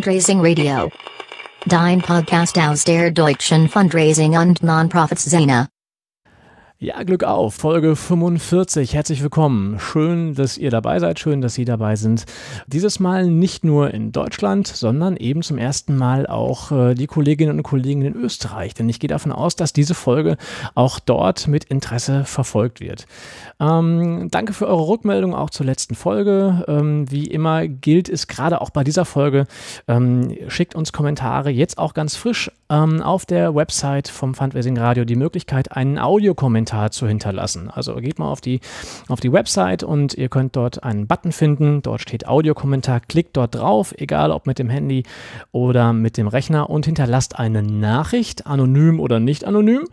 Fundraising Radio. Dein Podcast aus der deutschen Fundraising und Nonprofits-Szene. Ja, Glück auf, Folge 45. Herzlich willkommen. Schön, dass ihr dabei seid, schön, dass Sie dabei sind. Dieses Mal nicht nur in Deutschland, sondern eben zum ersten Mal auch äh, die Kolleginnen und Kollegen in Österreich. Denn ich gehe davon aus, dass diese Folge auch dort mit Interesse verfolgt wird. Ähm, danke für eure Rückmeldung auch zur letzten Folge. Ähm, wie immer gilt es gerade auch bei dieser Folge, ähm, schickt uns Kommentare, jetzt auch ganz frisch ähm, auf der Website vom Fundraising Radio die Möglichkeit, einen Audiokommentar zu hinterlassen. Also geht mal auf die, auf die Website und ihr könnt dort einen Button finden. Dort steht Audiokommentar. Klickt dort drauf, egal ob mit dem Handy oder mit dem Rechner und hinterlasst eine Nachricht, anonym oder nicht anonym.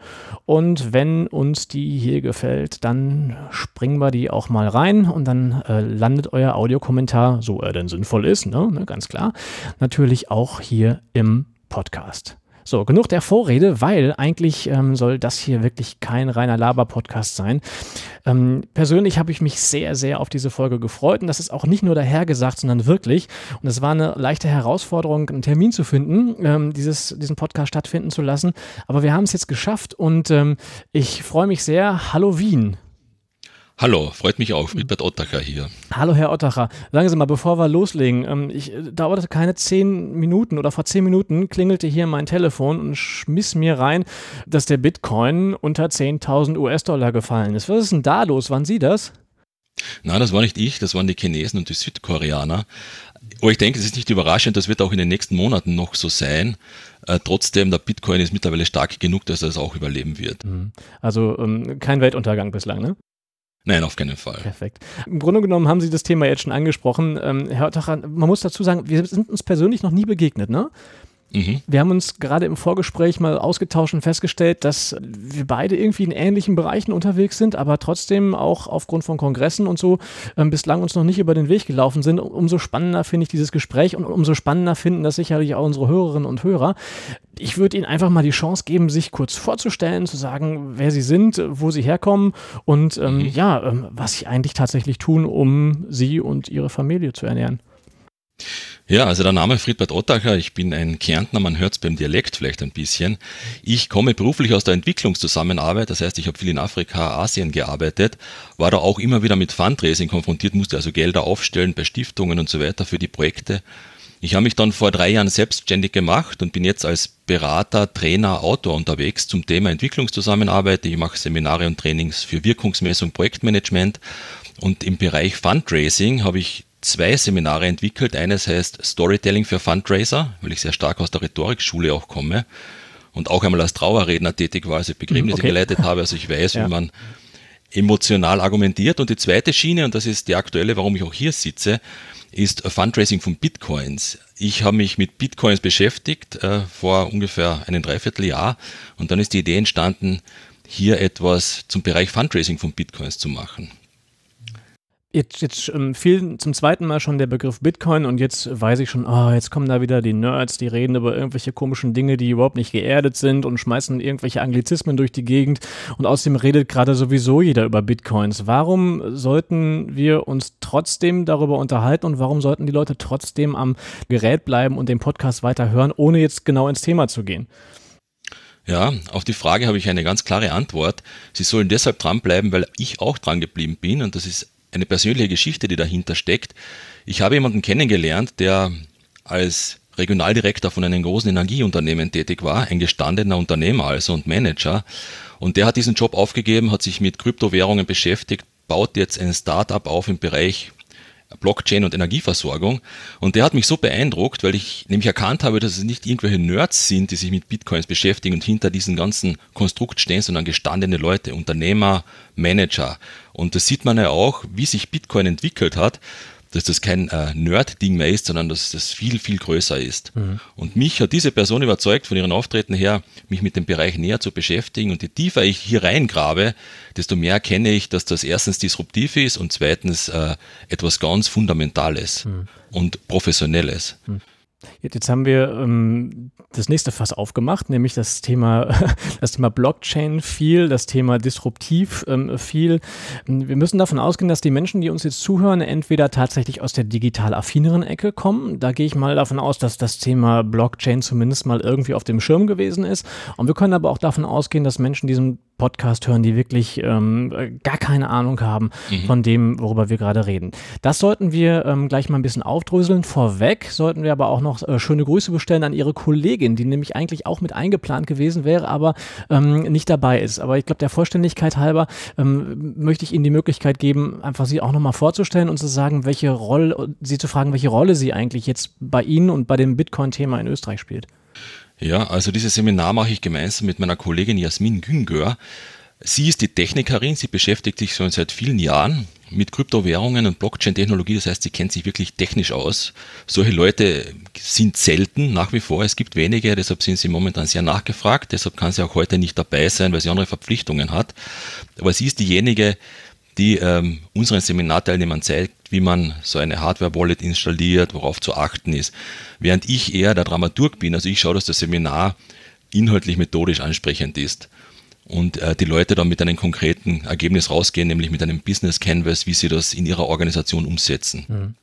Und wenn uns die hier gefällt, dann springen wir die auch mal rein und dann äh, landet euer Audiokommentar, so er denn sinnvoll ist, ne, ne, ganz klar, natürlich auch hier im Podcast. So, genug der Vorrede, weil eigentlich ähm, soll das hier wirklich kein reiner Laber-Podcast sein. Ähm, persönlich habe ich mich sehr, sehr auf diese Folge gefreut und das ist auch nicht nur dahergesagt, sondern wirklich. Und es war eine leichte Herausforderung, einen Termin zu finden, ähm, dieses, diesen Podcast stattfinden zu lassen. Aber wir haben es jetzt geschafft und ähm, ich freue mich sehr. Hallo Wien. Hallo, freut mich auch, Wilbert Ottacher hier. Hallo Herr Ottacher, sagen Sie mal, bevor wir loslegen, ähm, ich äh, dauerte keine zehn Minuten oder vor zehn Minuten klingelte hier mein Telefon und schmiss mir rein, dass der Bitcoin unter 10.000 US-Dollar gefallen ist. Was ist denn da los? Waren Sie das? Na, das war nicht ich, das waren die Chinesen und die Südkoreaner. Aber ich denke, es ist nicht überraschend, das wird auch in den nächsten Monaten noch so sein. Äh, trotzdem, der Bitcoin ist mittlerweile stark genug, dass er es auch überleben wird. Mhm. Also ähm, kein Weltuntergang bislang, ne? Nein, auf keinen Fall. Perfekt. Im Grunde genommen haben Sie das Thema jetzt schon angesprochen. Ähm, Herr Ottacher, man muss dazu sagen, wir sind uns persönlich noch nie begegnet, ne? Mhm. Wir haben uns gerade im Vorgespräch mal ausgetauscht und festgestellt, dass wir beide irgendwie in ähnlichen Bereichen unterwegs sind, aber trotzdem auch aufgrund von Kongressen und so ähm, bislang uns noch nicht über den Weg gelaufen sind. Umso spannender finde ich dieses Gespräch und umso spannender finden das sicherlich auch unsere Hörerinnen und Hörer. Ich würde Ihnen einfach mal die Chance geben, sich kurz vorzustellen, zu sagen, wer Sie sind, wo Sie herkommen und ähm, mhm. ja, ähm, was Sie eigentlich tatsächlich tun, um Sie und Ihre Familie zu ernähren. Ja, also der Name Friedbert Ottacher, ich bin ein Kärntner, man hört es beim Dialekt vielleicht ein bisschen. Ich komme beruflich aus der Entwicklungszusammenarbeit, das heißt, ich habe viel in Afrika, Asien gearbeitet, war da auch immer wieder mit Fundraising konfrontiert, musste also Gelder aufstellen bei Stiftungen und so weiter für die Projekte. Ich habe mich dann vor drei Jahren selbstständig gemacht und bin jetzt als Berater, Trainer, Autor unterwegs zum Thema Entwicklungszusammenarbeit. Ich mache Seminare und Trainings für Wirkungsmessung, Projektmanagement und im Bereich Fundraising habe ich zwei Seminare entwickelt. Eines heißt Storytelling für Fundraiser, weil ich sehr stark aus der Rhetorikschule auch komme und auch einmal als Trauerredner tätig war, also Begräbnisse okay. geleitet habe. Also ich weiß, ja. wie man emotional argumentiert. Und die zweite Schiene, und das ist die aktuelle, warum ich auch hier sitze, ist Fundraising von Bitcoins. Ich habe mich mit Bitcoins beschäftigt äh, vor ungefähr einem Dreivierteljahr und dann ist die Idee entstanden, hier etwas zum Bereich Fundraising von Bitcoins zu machen. Jetzt, jetzt ähm, fiel zum zweiten Mal schon der Begriff Bitcoin und jetzt weiß ich schon, oh, jetzt kommen da wieder die Nerds, die reden über irgendwelche komischen Dinge, die überhaupt nicht geerdet sind und schmeißen irgendwelche Anglizismen durch die Gegend und außerdem redet gerade sowieso jeder über Bitcoins. Warum sollten wir uns trotzdem darüber unterhalten und warum sollten die Leute trotzdem am Gerät bleiben und den Podcast weiter hören, ohne jetzt genau ins Thema zu gehen? Ja, auf die Frage habe ich eine ganz klare Antwort. Sie sollen deshalb dranbleiben, weil ich auch dran geblieben bin und das ist eine persönliche Geschichte, die dahinter steckt. Ich habe jemanden kennengelernt, der als Regionaldirektor von einem großen Energieunternehmen tätig war, ein gestandener Unternehmer also und Manager. Und der hat diesen Job aufgegeben, hat sich mit Kryptowährungen beschäftigt, baut jetzt ein Startup auf im Bereich Blockchain und Energieversorgung. Und der hat mich so beeindruckt, weil ich nämlich erkannt habe, dass es nicht irgendwelche Nerds sind, die sich mit Bitcoins beschäftigen und hinter diesem ganzen Konstrukt stehen, sondern gestandene Leute, Unternehmer, Manager. Und das sieht man ja auch, wie sich Bitcoin entwickelt hat dass das kein äh, Nerd-Ding mehr ist, sondern dass das viel, viel größer ist. Mhm. Und mich hat diese Person überzeugt, von ihren Auftreten her, mich mit dem Bereich näher zu beschäftigen. Und je tiefer ich hier reingrabe, desto mehr erkenne ich, dass das erstens disruptiv ist und zweitens äh, etwas ganz Fundamentales mhm. und Professionelles. Mhm. Jetzt haben wir ähm, das nächste Fass aufgemacht, nämlich das Thema, das Thema Blockchain viel, das Thema disruptiv ähm, viel. Wir müssen davon ausgehen, dass die Menschen, die uns jetzt zuhören, entweder tatsächlich aus der digital affineren Ecke kommen. Da gehe ich mal davon aus, dass das Thema Blockchain zumindest mal irgendwie auf dem Schirm gewesen ist. Und wir können aber auch davon ausgehen, dass Menschen diesen Podcast hören, die wirklich ähm, gar keine Ahnung haben mhm. von dem, worüber wir gerade reden. Das sollten wir ähm, gleich mal ein bisschen aufdröseln. Vorweg sollten wir aber auch noch äh, schöne Grüße bestellen an Ihre Kollegin, die nämlich eigentlich auch mit eingeplant gewesen wäre, aber ähm, nicht dabei ist. Aber ich glaube, der Vollständigkeit halber ähm, möchte ich Ihnen die Möglichkeit geben, einfach Sie auch nochmal vorzustellen und zu sagen, welche Rolle, Sie zu fragen, welche Rolle sie eigentlich jetzt bei Ihnen und bei dem Bitcoin-Thema in Österreich spielt. Ja, also dieses Seminar mache ich gemeinsam mit meiner Kollegin Jasmin Güngör. Sie ist die Technikerin, sie beschäftigt sich schon seit vielen Jahren mit Kryptowährungen und Blockchain-Technologie, das heißt, sie kennt sich wirklich technisch aus. Solche Leute sind selten nach wie vor, es gibt wenige, deshalb sind sie momentan sehr nachgefragt, deshalb kann sie auch heute nicht dabei sein, weil sie andere Verpflichtungen hat. Aber sie ist diejenige, die ähm, unseren Seminarteilnehmern zeigt, wie man so eine Hardware-Wallet installiert, worauf zu achten ist. Während ich eher der Dramaturg bin, also ich schaue, dass das Seminar inhaltlich methodisch ansprechend ist und äh, die Leute dann mit einem konkreten Ergebnis rausgehen, nämlich mit einem Business Canvas, wie sie das in ihrer Organisation umsetzen. Mhm.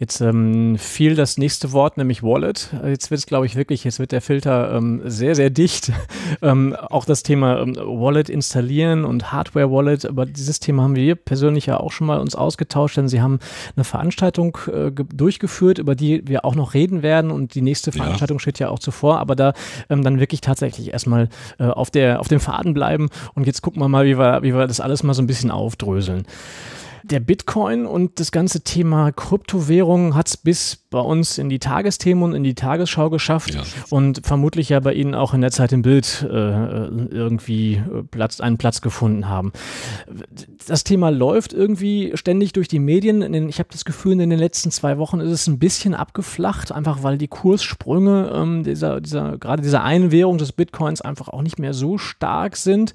Jetzt ähm, fiel das nächste Wort, nämlich Wallet. Jetzt wird es, glaube ich, wirklich, jetzt wird der Filter ähm, sehr, sehr dicht. ähm, auch das Thema ähm, Wallet installieren und Hardware-Wallet, aber dieses Thema haben wir persönlich ja auch schon mal uns ausgetauscht, denn Sie haben eine Veranstaltung äh, durchgeführt, über die wir auch noch reden werden und die nächste Veranstaltung ja. steht ja auch zuvor, aber da ähm, dann wirklich tatsächlich erstmal äh, auf, der, auf dem Faden bleiben und jetzt gucken wir mal, wie wir, wie wir das alles mal so ein bisschen aufdröseln der Bitcoin und das ganze Thema Kryptowährungen hat es bis bei uns in die Tagesthemen und in die Tagesschau geschafft ja. und vermutlich ja bei Ihnen auch in der Zeit im Bild äh, irgendwie äh, Platz, einen Platz gefunden haben. Das Thema läuft irgendwie ständig durch die Medien. Ich habe das Gefühl, in den letzten zwei Wochen ist es ein bisschen abgeflacht, einfach weil die Kurssprünge ähm, dieser, dieser, gerade dieser einen Währung des Bitcoins einfach auch nicht mehr so stark sind.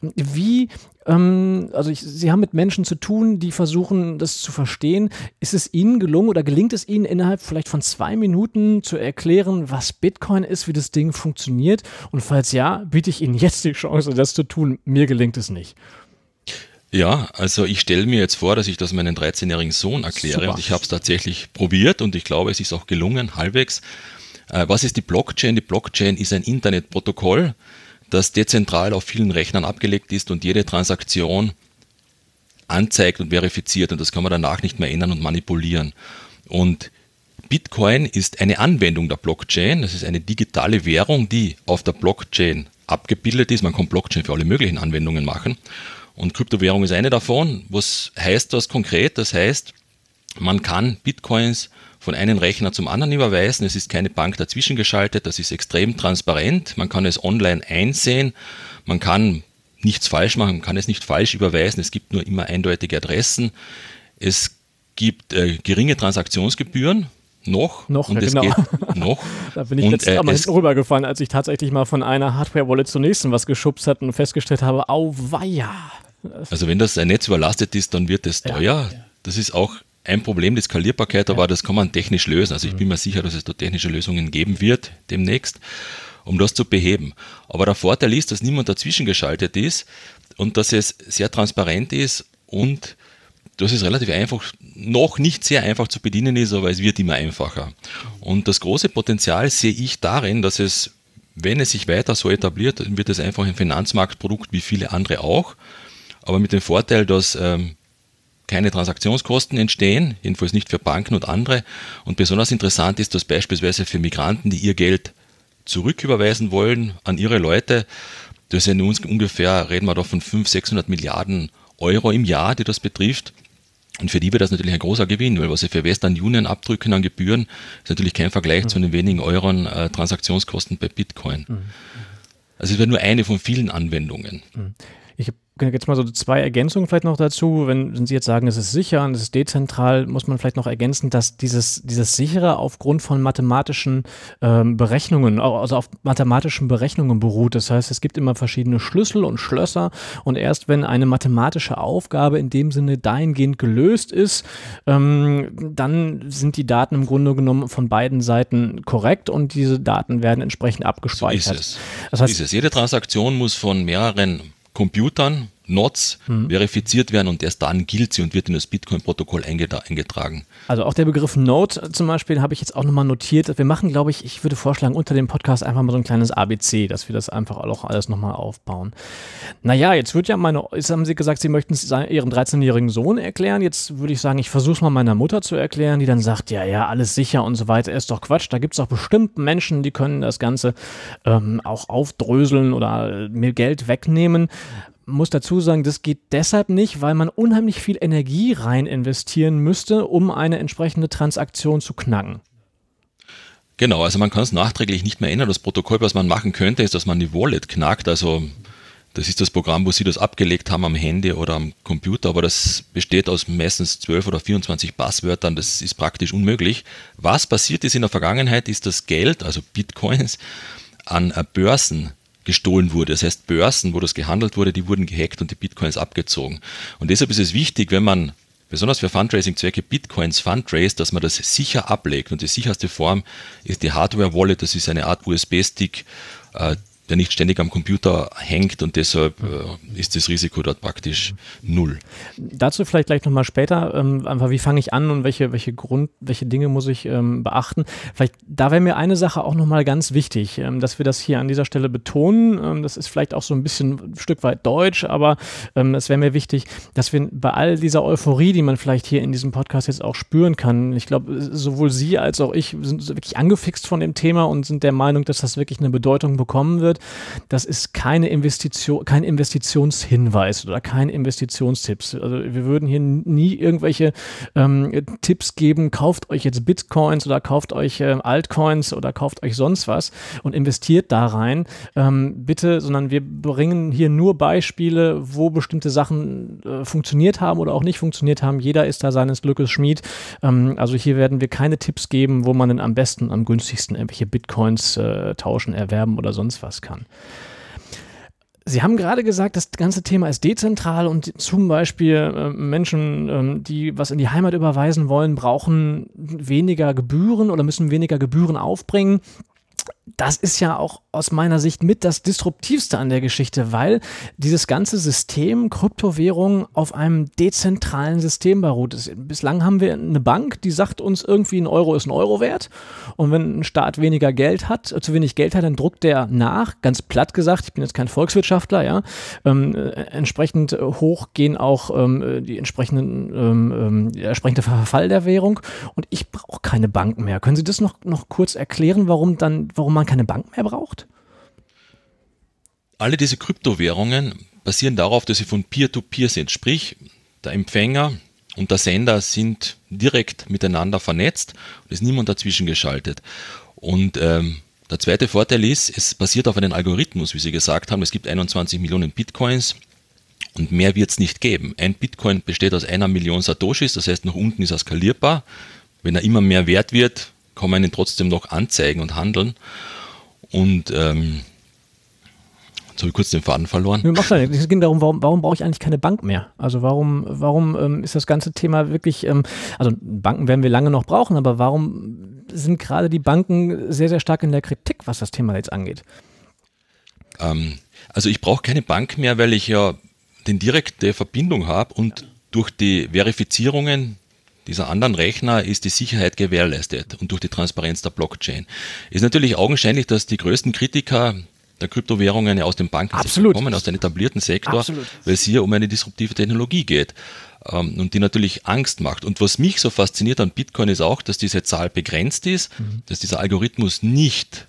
Wie ähm, also ich, Sie haben mit Menschen zu tun, die versuchen, das zu verstehen. Ist es Ihnen gelungen oder gelingt es Ihnen innerhalb vielleicht von zwei Minuten zu erklären, was Bitcoin ist, wie das Ding funktioniert? Und falls ja, biete ich Ihnen jetzt die Chance, das zu tun. Mir gelingt es nicht. Ja, also ich stelle mir jetzt vor, dass ich das meinem 13-jährigen Sohn erkläre Super. und ich habe es tatsächlich probiert und ich glaube, es ist auch gelungen, halbwegs. Äh, was ist die Blockchain? Die Blockchain ist ein Internetprotokoll, das dezentral auf vielen Rechnern abgelegt ist und jede Transaktion anzeigt und verifiziert und das kann man danach nicht mehr ändern und manipulieren. Und Bitcoin ist eine Anwendung der Blockchain, das ist eine digitale Währung, die auf der Blockchain abgebildet ist. Man kann Blockchain für alle möglichen Anwendungen machen. Und Kryptowährung ist eine davon. Was heißt das konkret? Das heißt, man kann Bitcoins von einem Rechner zum anderen überweisen. Es ist keine Bank dazwischen geschaltet. Das ist extrem transparent. Man kann es online einsehen. Man kann nichts falsch machen. Man kann es nicht falsch überweisen. Es gibt nur immer eindeutige Adressen. Es gibt äh, geringe Transaktionsgebühren. Noch. Noch, und ja, genau. noch. da bin ich und, letztes äh, Mal hinten rübergefallen, als ich tatsächlich mal von einer Hardware-Wallet zur nächsten was geschubst hatte und festgestellt habe, au weia. Also wenn das ein Netz überlastet ist, dann wird es teuer. Ja, ja. Das ist auch ein Problem, die Skalierbarkeit, aber das kann man technisch lösen. Also ich bin mir sicher, dass es da technische Lösungen geben wird demnächst, um das zu beheben. Aber der Vorteil ist, dass niemand dazwischen geschaltet ist und dass es sehr transparent ist und dass es relativ einfach, noch nicht sehr einfach zu bedienen ist, aber es wird immer einfacher. Und das große Potenzial sehe ich darin, dass es, wenn es sich weiter so etabliert, dann wird es einfach ein Finanzmarktprodukt wie viele andere auch, aber mit dem Vorteil, dass ähm, keine Transaktionskosten entstehen, jedenfalls nicht für Banken und andere. Und besonders interessant ist das beispielsweise für Migranten, die ihr Geld zurücküberweisen wollen an ihre Leute. Das sind uns ungefähr, reden wir da von 500, 600 Milliarden Euro im Jahr, die das betrifft. Und für die wird das natürlich ein großer Gewinn, weil was sie für Western Union abdrücken an Gebühren, ist natürlich kein Vergleich mhm. zu den wenigen Euren äh, Transaktionskosten bei Bitcoin. Mhm. Also es wäre nur eine von vielen Anwendungen. Mhm. Ich Jetzt mal so zwei Ergänzungen vielleicht noch dazu. Wenn, wenn Sie jetzt sagen, es ist sicher und es ist dezentral, muss man vielleicht noch ergänzen, dass dieses, dieses sichere aufgrund von mathematischen ähm, Berechnungen, also auf mathematischen Berechnungen beruht. Das heißt, es gibt immer verschiedene Schlüssel und Schlösser und erst wenn eine mathematische Aufgabe in dem Sinne dahingehend gelöst ist, ähm, dann sind die Daten im Grunde genommen von beiden Seiten korrekt und diese Daten werden entsprechend abgespeichert. So ist es. Das heißt, so ist es. Jede Transaktion muss von mehreren Computern, Nodes hm. verifiziert werden und erst dann gilt sie und wird in das Bitcoin-Protokoll eingetragen. Also auch der Begriff Node zum Beispiel habe ich jetzt auch nochmal notiert. Wir machen, glaube ich, ich würde vorschlagen, unter dem Podcast einfach mal so ein kleines ABC, dass wir das einfach auch alles nochmal aufbauen. Naja, jetzt wird ja meine, jetzt haben Sie gesagt, Sie möchten es Ihrem 13-jährigen Sohn erklären. Jetzt würde ich sagen, ich versuche es mal meiner Mutter zu erklären, die dann sagt, ja, ja, alles sicher und so weiter, ist doch Quatsch. Da gibt es doch bestimmt Menschen, die können das Ganze ähm, auch aufdröseln oder äh, mir Geld wegnehmen muss dazu sagen, das geht deshalb nicht, weil man unheimlich viel Energie rein investieren müsste, um eine entsprechende Transaktion zu knacken. Genau, also man kann es nachträglich nicht mehr ändern. Das Protokoll, was man machen könnte, ist, dass man die Wallet knackt. Also das ist das Programm, wo Sie das abgelegt haben am Handy oder am Computer, aber das besteht aus meistens 12 oder 24 Passwörtern. Das ist praktisch unmöglich. Was passiert ist in der Vergangenheit, ist das Geld, also Bitcoins, an Börsen gestohlen wurde. Das heißt, Börsen, wo das gehandelt wurde, die wurden gehackt und die Bitcoins abgezogen. Und deshalb ist es wichtig, wenn man besonders für Fundraising-Zwecke Bitcoins fundraise, dass man das sicher ablegt. Und die sicherste Form ist die Hardware-Wallet. Das ist eine Art USB-Stick, äh, der nicht ständig am Computer hängt und deshalb äh, ist das Risiko dort praktisch null. Dazu vielleicht gleich nochmal später, ähm, einfach wie fange ich an und welche, welche Grund, welche Dinge muss ich ähm, beachten. Vielleicht, da wäre mir eine Sache auch nochmal ganz wichtig, ähm, dass wir das hier an dieser Stelle betonen. Ähm, das ist vielleicht auch so ein bisschen ein Stück weit deutsch, aber ähm, es wäre mir wichtig, dass wir bei all dieser Euphorie, die man vielleicht hier in diesem Podcast jetzt auch spüren kann, ich glaube, sowohl Sie als auch ich sind wirklich angefixt von dem Thema und sind der Meinung, dass das wirklich eine Bedeutung bekommen wird das ist keine Investition, kein Investitionshinweis oder kein Investitionstipps. Also wir würden hier nie irgendwelche ähm, Tipps geben, kauft euch jetzt Bitcoins oder kauft euch äh, Altcoins oder kauft euch sonst was und investiert da rein. Ähm, bitte, sondern wir bringen hier nur Beispiele, wo bestimmte Sachen äh, funktioniert haben oder auch nicht funktioniert haben. Jeder ist da seines Glückes Schmied. Ähm, also hier werden wir keine Tipps geben, wo man denn am besten, am günstigsten irgendwelche Bitcoins äh, tauschen, erwerben oder sonst was kann. Sie haben gerade gesagt, das ganze Thema ist dezentral und zum Beispiel äh, Menschen, ähm, die was in die Heimat überweisen wollen, brauchen weniger Gebühren oder müssen weniger Gebühren aufbringen das ist ja auch aus meiner Sicht mit das Disruptivste an der Geschichte, weil dieses ganze System Kryptowährung auf einem dezentralen System beruht. Bislang haben wir eine Bank, die sagt uns irgendwie ein Euro ist ein Euro wert und wenn ein Staat weniger Geld hat, äh, zu wenig Geld hat, dann druckt der nach, ganz platt gesagt, ich bin jetzt kein Volkswirtschaftler, ja, ähm, äh, entsprechend hoch gehen auch ähm, die entsprechenden, ähm, ähm, der entsprechende Verfall der Währung und ich brauche keine Bank mehr. Können Sie das noch, noch kurz erklären, warum dann, warum man keine Bank mehr braucht? Alle diese Kryptowährungen basieren darauf, dass sie von Peer-to-Peer -Peer sind. Sprich, der Empfänger und der Sender sind direkt miteinander vernetzt und ist niemand dazwischen geschaltet. Und ähm, der zweite Vorteil ist, es basiert auf einem Algorithmus, wie Sie gesagt haben. Es gibt 21 Millionen Bitcoins und mehr wird es nicht geben. Ein Bitcoin besteht aus einer Million Satoshis, das heißt, nach unten ist er skalierbar. Wenn er immer mehr wert wird, kann man ihn trotzdem noch anzeigen und handeln. Und ähm, Jetzt habe ich kurz den Faden verloren. Es ging darum, warum, warum brauche ich eigentlich keine Bank mehr? Also warum, warum ähm, ist das ganze Thema wirklich, ähm, also Banken werden wir lange noch brauchen, aber warum sind gerade die Banken sehr, sehr stark in der Kritik, was das Thema jetzt angeht? Ähm, also ich brauche keine Bank mehr, weil ich ja den direkte Verbindung habe und durch die Verifizierungen dieser anderen Rechner ist die Sicherheit gewährleistet und durch die Transparenz der Blockchain. Ist natürlich augenscheinlich, dass die größten Kritiker der Kryptowährungen ja aus dem Bankensektor kommen, aus dem etablierten Sektor, Absolut. weil es hier um eine disruptive Technologie geht ähm, und die natürlich Angst macht. Und was mich so fasziniert an Bitcoin ist auch, dass diese Zahl begrenzt ist, mhm. dass dieser Algorithmus nicht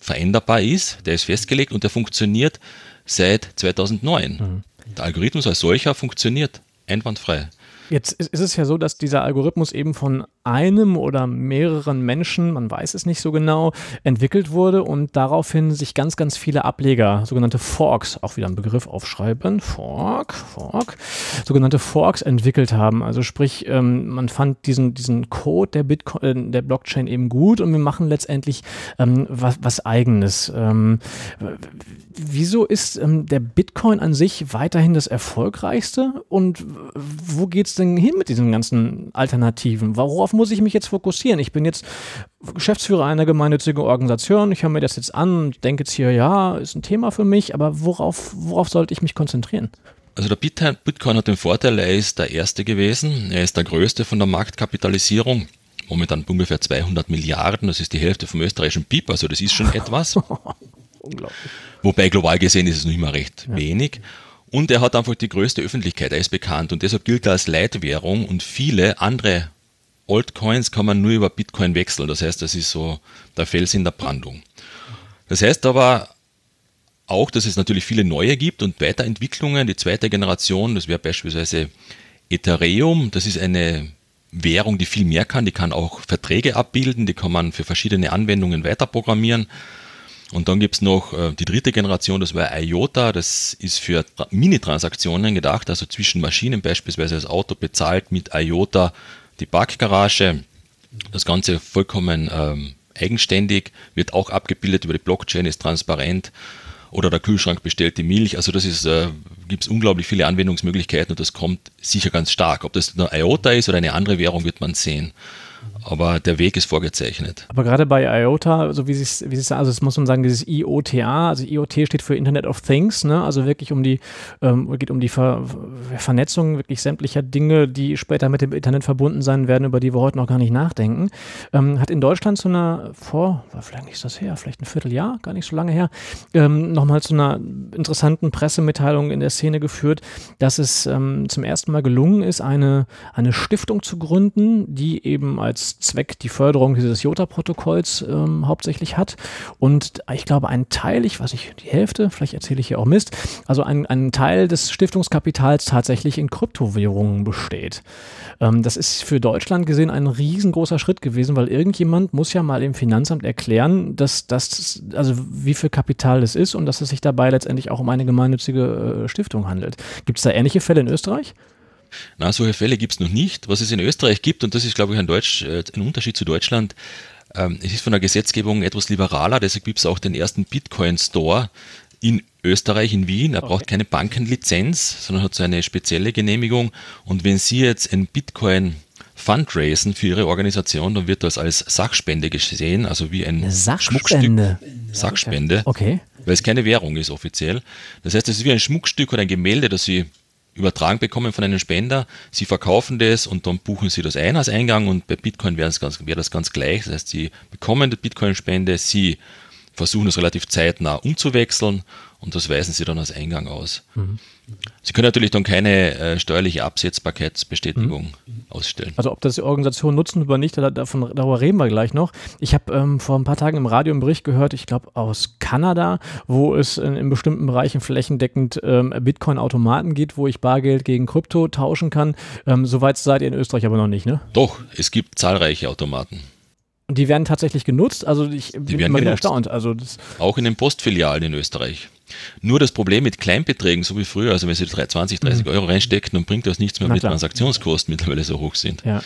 veränderbar ist, der ist festgelegt und der funktioniert seit 2009. Mhm. Der Algorithmus als solcher funktioniert einwandfrei. Jetzt ist es ja so, dass dieser Algorithmus eben von einem oder mehreren Menschen, man weiß es nicht so genau, entwickelt wurde und daraufhin sich ganz, ganz viele Ableger, sogenannte Forks, auch wieder ein Begriff aufschreiben, Fork, Fork, sogenannte Forks entwickelt haben. Also sprich, ähm, man fand diesen, diesen Code der Bitcoin, äh, der Blockchain eben gut und wir machen letztendlich ähm, was, was eigenes. Ähm, wieso ist ähm, der Bitcoin an sich weiterhin das erfolgreichste und wo geht es denn hin mit diesen ganzen Alternativen? Worauf muss ich mich jetzt fokussieren? Ich bin jetzt Geschäftsführer einer gemeinnützigen Organisation, ich höre mir das jetzt an und denke jetzt hier, ja, ist ein Thema für mich, aber worauf, worauf sollte ich mich konzentrieren? Also der Bitcoin hat den Vorteil, er ist der erste gewesen, er ist der größte von der Marktkapitalisierung momentan ungefähr 200 Milliarden, das ist die Hälfte vom österreichischen BIP, also das ist schon etwas. Unglaublich. Wobei global gesehen ist es noch immer recht ja. wenig. Und er hat einfach die größte Öffentlichkeit, er ist bekannt und deshalb gilt er als Leitwährung und viele andere Altcoins kann man nur über Bitcoin wechseln. Das heißt, das ist so der Fels in der Brandung. Das heißt aber auch, dass es natürlich viele neue gibt und Weiterentwicklungen. Die zweite Generation, das wäre beispielsweise Ethereum, das ist eine Währung, die viel mehr kann. Die kann auch Verträge abbilden, die kann man für verschiedene Anwendungen weiterprogrammieren. Und dann gibt's noch äh, die dritte Generation, das war IOTA, das ist für Mini-Transaktionen gedacht, also zwischen Maschinen beispielsweise das Auto bezahlt mit IOTA die Parkgarage. Das Ganze vollkommen ähm, eigenständig, wird auch abgebildet über die Blockchain, ist transparent. Oder der Kühlschrank bestellt die Milch. Also das ist, äh, gibt es unglaublich viele Anwendungsmöglichkeiten und das kommt sicher ganz stark. Ob das eine IOTA ist oder eine andere Währung, wird man sehen aber der Weg ist vorgezeichnet. Aber gerade bei IOTA, so wie es, wie es also das muss man sagen, dieses IOTA, also IoT steht für Internet of Things, ne? also wirklich um die, ähm, geht um die Ver Vernetzung wirklich sämtlicher Dinge, die später mit dem Internet verbunden sein werden, über die wir heute noch gar nicht nachdenken. Ähm, hat in Deutschland zu einer, vor, vielleicht ist das her, vielleicht ein Vierteljahr, gar nicht so lange her, ähm, nochmal zu einer interessanten Pressemitteilung in der Szene geführt, dass es ähm, zum ersten Mal gelungen ist, eine, eine Stiftung zu gründen, die eben als Zweck die Förderung dieses Jota-Protokolls ähm, hauptsächlich hat. Und ich glaube, ein Teil, ich weiß nicht, die Hälfte, vielleicht erzähle ich hier auch Mist, also ein, ein Teil des Stiftungskapitals tatsächlich in Kryptowährungen besteht. Ähm, das ist für Deutschland gesehen ein riesengroßer Schritt gewesen, weil irgendjemand muss ja mal im Finanzamt erklären, dass das, also wie viel Kapital das ist und dass es sich dabei letztendlich auch um eine gemeinnützige äh, Stiftung handelt. Gibt es da ähnliche Fälle in Österreich? Na, solche Fälle gibt es noch nicht. Was es in Österreich gibt, und das ist, glaube ich, ein, Deutsch, äh, ein Unterschied zu Deutschland, ähm, es ist von der Gesetzgebung etwas liberaler, deshalb gibt es auch den ersten Bitcoin-Store in Österreich, in Wien. Er okay. braucht keine Bankenlizenz, sondern hat so eine spezielle Genehmigung. Und wenn Sie jetzt ein Bitcoin fundraisen für Ihre Organisation, dann wird das als Sachspende gesehen, also wie ein Sachspende. Schmuckstück. Sachspende. Okay. Weil es keine Währung ist offiziell. Das heißt, es ist wie ein Schmuckstück oder ein Gemälde, das Sie übertragen bekommen von einem Spender. Sie verkaufen das und dann buchen Sie das ein als Eingang und bei Bitcoin wäre das ganz, wäre das ganz gleich. Das heißt, Sie bekommen die Bitcoin-Spende, Sie versuchen es relativ zeitnah umzuwechseln und das weisen Sie dann als Eingang aus. Mhm. Sie können natürlich dann keine äh, steuerliche Absetzbarkeitsbestätigung mhm. ausstellen. Also ob das die Organisation nutzen oder nicht, davon, darüber reden wir gleich noch. Ich habe ähm, vor ein paar Tagen im Radio einen Bericht gehört, ich glaube aus Kanada, wo es in, in bestimmten Bereichen flächendeckend ähm, Bitcoin-Automaten gibt, wo ich Bargeld gegen Krypto tauschen kann. Ähm, Soweit seid ihr in Österreich aber noch nicht, ne? Doch, es gibt zahlreiche Automaten. Und die werden tatsächlich genutzt. Also ich die bin immer wieder erstaunt. Also Auch in den Postfilialen in Österreich. Nur das Problem mit Kleinbeträgen, so wie früher, also wenn Sie 20, 30 mhm. Euro reinstecken, dann bringt das nichts mehr, wenn die Transaktionskosten mittlerweile so hoch sind. Ja,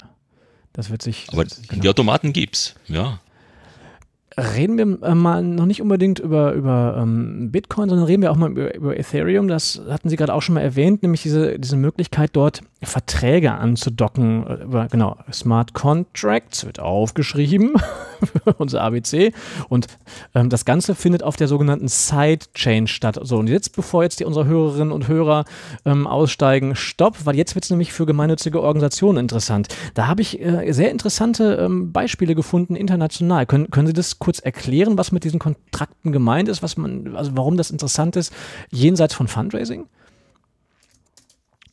das wird sich. Aber genau. die Automaten gibt's, ja. Reden wir äh, mal noch nicht unbedingt über, über ähm, Bitcoin, sondern reden wir auch mal über, über Ethereum. Das hatten Sie gerade auch schon mal erwähnt, nämlich diese, diese Möglichkeit, dort Verträge anzudocken. Äh, genau, Smart Contracts wird aufgeschrieben, unser ABC. Und ähm, das Ganze findet auf der sogenannten Sidechain statt. So, und jetzt, bevor jetzt die unsere Hörerinnen und Hörer ähm, aussteigen, stopp, weil jetzt wird es nämlich für gemeinnützige Organisationen interessant. Da habe ich äh, sehr interessante ähm, Beispiele gefunden international. Können, können Sie das kurz erklären, was mit diesen Kontrakten gemeint ist, was man, also warum das interessant ist, jenseits von Fundraising?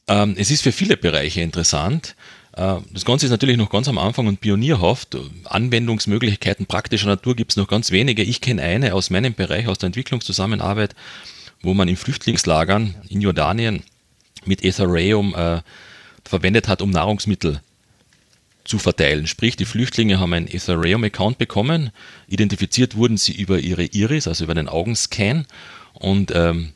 Ähm, es ist für viele Bereiche interessant. Äh, das Ganze ist natürlich noch ganz am Anfang und pionierhaft. Anwendungsmöglichkeiten praktischer Natur gibt es noch ganz wenige. Ich kenne eine aus meinem Bereich, aus der Entwicklungszusammenarbeit, wo man in Flüchtlingslagern in Jordanien mit Ethereum äh, verwendet hat, um Nahrungsmittel zu verteilen. Sprich, die Flüchtlinge haben einen Ethereum-Account bekommen, identifiziert wurden sie über ihre Iris, also über den Augenscan und ähm,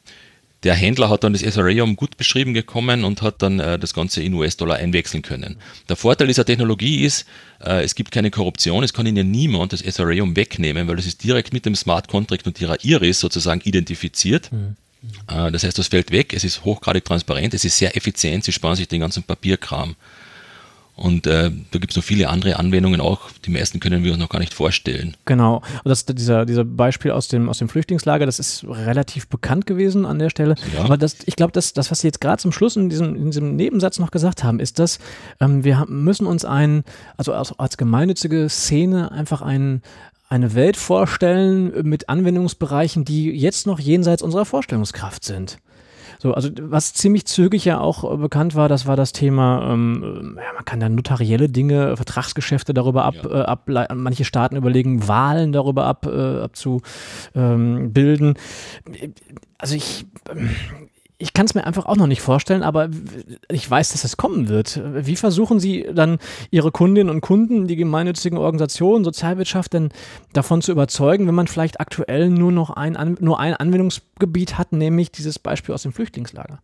der Händler hat dann das Ethereum gut beschrieben gekommen und hat dann äh, das Ganze in US-Dollar einwechseln können. Der Vorteil dieser Technologie ist, äh, es gibt keine Korruption, es kann Ihnen niemand das Ethereum wegnehmen, weil es ist direkt mit dem Smart Contract und Ihrer Iris sozusagen identifiziert. Mhm. Äh, das heißt, das fällt weg, es ist hochgradig transparent, es ist sehr effizient, Sie sparen sich den ganzen Papierkram. Und äh, da gibt es noch viele andere Anwendungen auch. Die meisten können wir uns noch gar nicht vorstellen. Genau. Und das, dieser, dieser Beispiel aus dem, aus dem Flüchtlingslager, das ist relativ bekannt gewesen an der Stelle. Ja. Aber das, ich glaube, das, das, was Sie jetzt gerade zum Schluss in diesem, in diesem Nebensatz noch gesagt haben, ist, dass ähm, wir müssen uns ein, also als, als gemeinnützige Szene einfach ein, eine Welt vorstellen mit Anwendungsbereichen, die jetzt noch jenseits unserer Vorstellungskraft sind. So, also was ziemlich zügig ja auch äh, bekannt war, das war das Thema, ähm, ja, man kann da notarielle Dinge, Vertragsgeschäfte darüber ab, ja. äh, ableiten, manche Staaten überlegen, Wahlen darüber ab, äh, abzubilden. Also ich, ich kann es mir einfach auch noch nicht vorstellen, aber ich weiß, dass es kommen wird. Wie versuchen Sie dann Ihre Kundinnen und Kunden, die gemeinnützigen Organisationen, Sozialwirtschaft denn davon zu überzeugen, wenn man vielleicht aktuell nur noch ein, nur ein Anwendungsgebiet hat, nämlich dieses Beispiel aus dem Flüchtlingslager?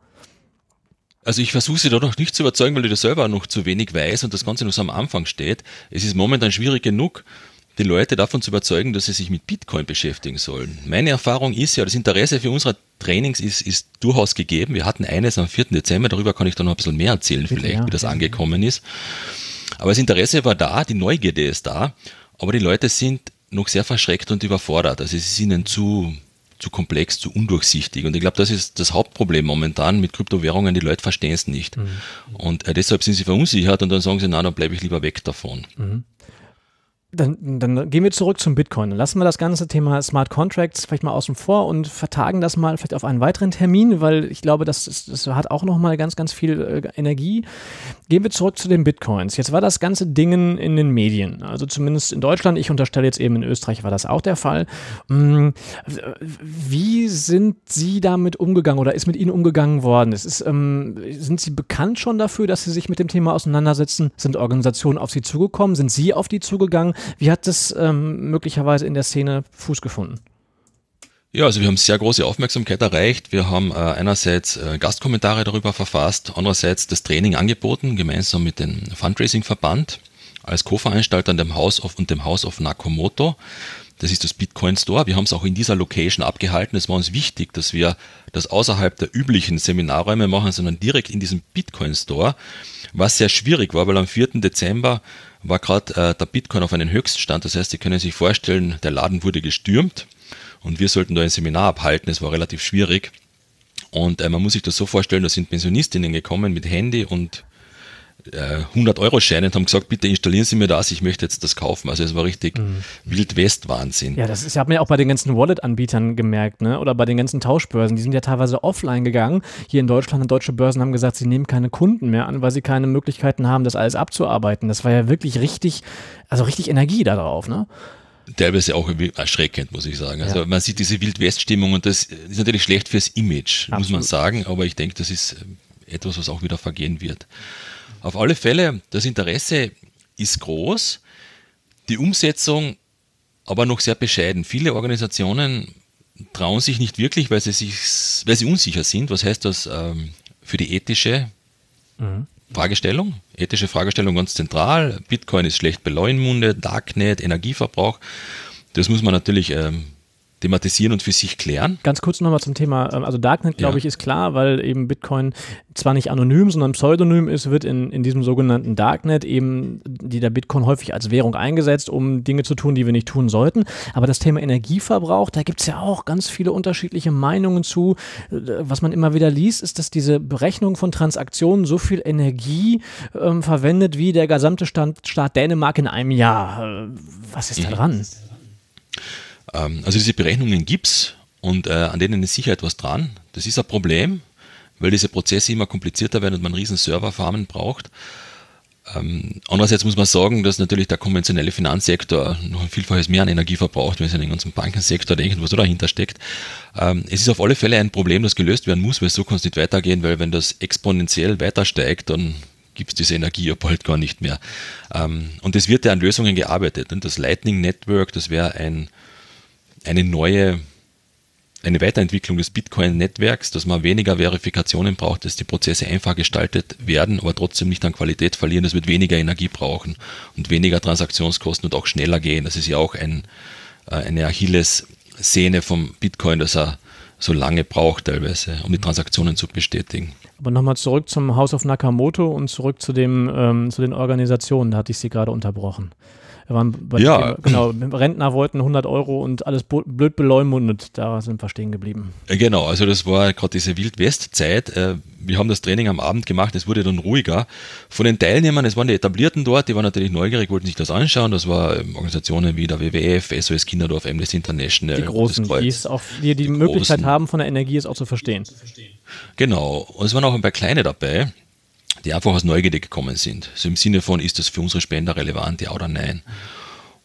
Also ich versuche sie da noch nicht zu überzeugen, weil ich das selber noch zu wenig weiß und das Ganze noch so am Anfang steht. Es ist momentan schwierig genug, die Leute davon zu überzeugen, dass sie sich mit Bitcoin beschäftigen sollen. Meine Erfahrung ist ja, das Interesse für unsere Trainings ist, ist durchaus gegeben. Wir hatten eines am 4. Dezember, darüber kann ich dann noch ein bisschen mehr erzählen, Bitte, vielleicht, ja. wie das angekommen ist. Aber das Interesse war da, die Neugierde ist da, aber die Leute sind noch sehr verschreckt und überfordert. Also es ist ihnen zu, zu komplex, zu undurchsichtig. Und ich glaube, das ist das Hauptproblem momentan mit Kryptowährungen. Die Leute verstehen es nicht. Mhm. Und äh, deshalb sind sie verunsichert und dann sagen sie, na, dann bleibe ich lieber weg davon. Mhm. Dann, dann, gehen wir zurück zum Bitcoin. Dann lassen wir das ganze Thema Smart Contracts vielleicht mal außen vor und vertagen das mal vielleicht auf einen weiteren Termin, weil ich glaube, das, ist, das hat auch nochmal ganz, ganz viel äh, Energie. Gehen wir zurück zu den Bitcoins. Jetzt war das ganze Ding in den Medien, also zumindest in Deutschland. Ich unterstelle jetzt eben in Österreich war das auch der Fall. Hm, wie sind Sie damit umgegangen oder ist mit Ihnen umgegangen worden? Ist, ähm, sind Sie bekannt schon dafür, dass Sie sich mit dem Thema auseinandersetzen? Sind Organisationen auf Sie zugekommen? Sind Sie auf die zugegangen? Wie hat das ähm, möglicherweise in der Szene Fuß gefunden? Ja, also wir haben sehr große Aufmerksamkeit erreicht. Wir haben äh, einerseits äh, Gastkommentare darüber verfasst, andererseits das Training angeboten, gemeinsam mit dem Fundraising-Verband als Co-Veranstalter dem House of und dem House of Nakamoto. Das ist das Bitcoin Store. Wir haben es auch in dieser Location abgehalten. Es war uns wichtig, dass wir das außerhalb der üblichen Seminarräume machen, sondern direkt in diesem Bitcoin Store, was sehr schwierig war, weil am 4. Dezember war gerade äh, der Bitcoin auf einen Höchststand. Das heißt, Sie können sich vorstellen, der Laden wurde gestürmt und wir sollten da ein Seminar abhalten. Es war relativ schwierig. Und äh, man muss sich das so vorstellen, da sind Pensionistinnen gekommen mit Handy und 100-Euro-Scheine äh, und haben gesagt, bitte installieren Sie mir das, ich möchte jetzt das kaufen. Also es war richtig mhm. Wild-West-Wahnsinn. Ja, das hat man ja auch bei den ganzen Wallet-Anbietern gemerkt, ne? oder bei den ganzen Tauschbörsen. Die sind ja teilweise offline gegangen. Hier in Deutschland, und deutsche Börsen haben gesagt, sie nehmen keine Kunden mehr an, weil sie keine Möglichkeiten haben, das alles abzuarbeiten. Das war ja wirklich richtig, also richtig Energie da drauf, ne? teilweise auch erschreckend, muss ich sagen. Also ja. man sieht diese Wildwest-Stimmung und das ist natürlich schlecht fürs Image, Absolut. muss man sagen, aber ich denke, das ist etwas, was auch wieder vergehen wird. Auf alle Fälle, das Interesse ist groß, die Umsetzung aber noch sehr bescheiden. Viele Organisationen trauen sich nicht wirklich, weil sie, sich, weil sie unsicher sind. Was heißt das ähm, für die ethische mhm. Fragestellung? Ethische Fragestellung ganz zentral. Bitcoin ist schlecht beleumundet, Darknet, Energieverbrauch. Das muss man natürlich ähm, thematisieren und für sich klären. Ganz kurz nochmal zum Thema, ähm, also Darknet, glaube ja. ich, ist klar, weil eben Bitcoin zwar nicht anonym, sondern pseudonym ist, wird in, in diesem sogenannten Darknet eben die der Bitcoin häufig als Währung eingesetzt, um Dinge zu tun, die wir nicht tun sollten. Aber das Thema Energieverbrauch, da gibt es ja auch ganz viele unterschiedliche Meinungen zu. Was man immer wieder liest, ist, dass diese Berechnung von Transaktionen so viel Energie ähm, verwendet wie der gesamte Staat, Staat Dänemark in einem Jahr. Äh, was ist da mhm. dran? Ähm, also diese Berechnungen gibt es und äh, an denen ist sicher etwas dran. Das ist ein Problem, weil diese Prozesse immer komplizierter werden und man riesen Serverfarmen braucht. Ähm, andererseits muss man sagen, dass natürlich der konventionelle Finanzsektor noch ein Vielfaches mehr an Energie verbraucht, wenn Sie an den ganzen Bankensektor denken, was da dahinter steckt. Ähm, es ist auf alle Fälle ein Problem, das gelöst werden muss, weil so kann es nicht weitergehen, weil wenn das exponentiell weiter steigt, dann gibt es diese Energie ja bald gar nicht mehr. Ähm, und es wird ja an Lösungen gearbeitet. Und das Lightning Network, das wäre ein, eine neue eine Weiterentwicklung des Bitcoin-Netzwerks, dass man weniger Verifikationen braucht, dass die Prozesse einfach gestaltet werden, aber trotzdem nicht an Qualität verlieren. Es wird weniger Energie brauchen und weniger Transaktionskosten und auch schneller gehen. Das ist ja auch ein, äh, eine Achilles-Szene vom Bitcoin, dass er so lange braucht teilweise, um die Transaktionen zu bestätigen. Aber nochmal zurück zum House of Nakamoto und zurück zu, dem, ähm, zu den Organisationen, da hatte ich Sie gerade unterbrochen. Wir waren bei ja. Dem, genau, Rentner wollten 100 Euro und alles blöd beleumundet. Da sind wir stehen geblieben. Genau, also das war gerade diese Wild-West-Zeit. Äh, wir haben das Training am Abend gemacht, es wurde dann ruhiger. Von den Teilnehmern, es waren die Etablierten dort, die waren natürlich neugierig, wollten sich das anschauen. Das waren ähm, Organisationen wie der WWF, SOS Kinderdorf, Amnesty International. Die Großen, die, es auch, die die, die Möglichkeit haben, von der Energie es auch zu verstehen. Genau, und es waren auch ein paar Kleine dabei die einfach aus Neugierde gekommen sind. So im Sinne von, ist das für unsere Spender relevant, ja oder nein?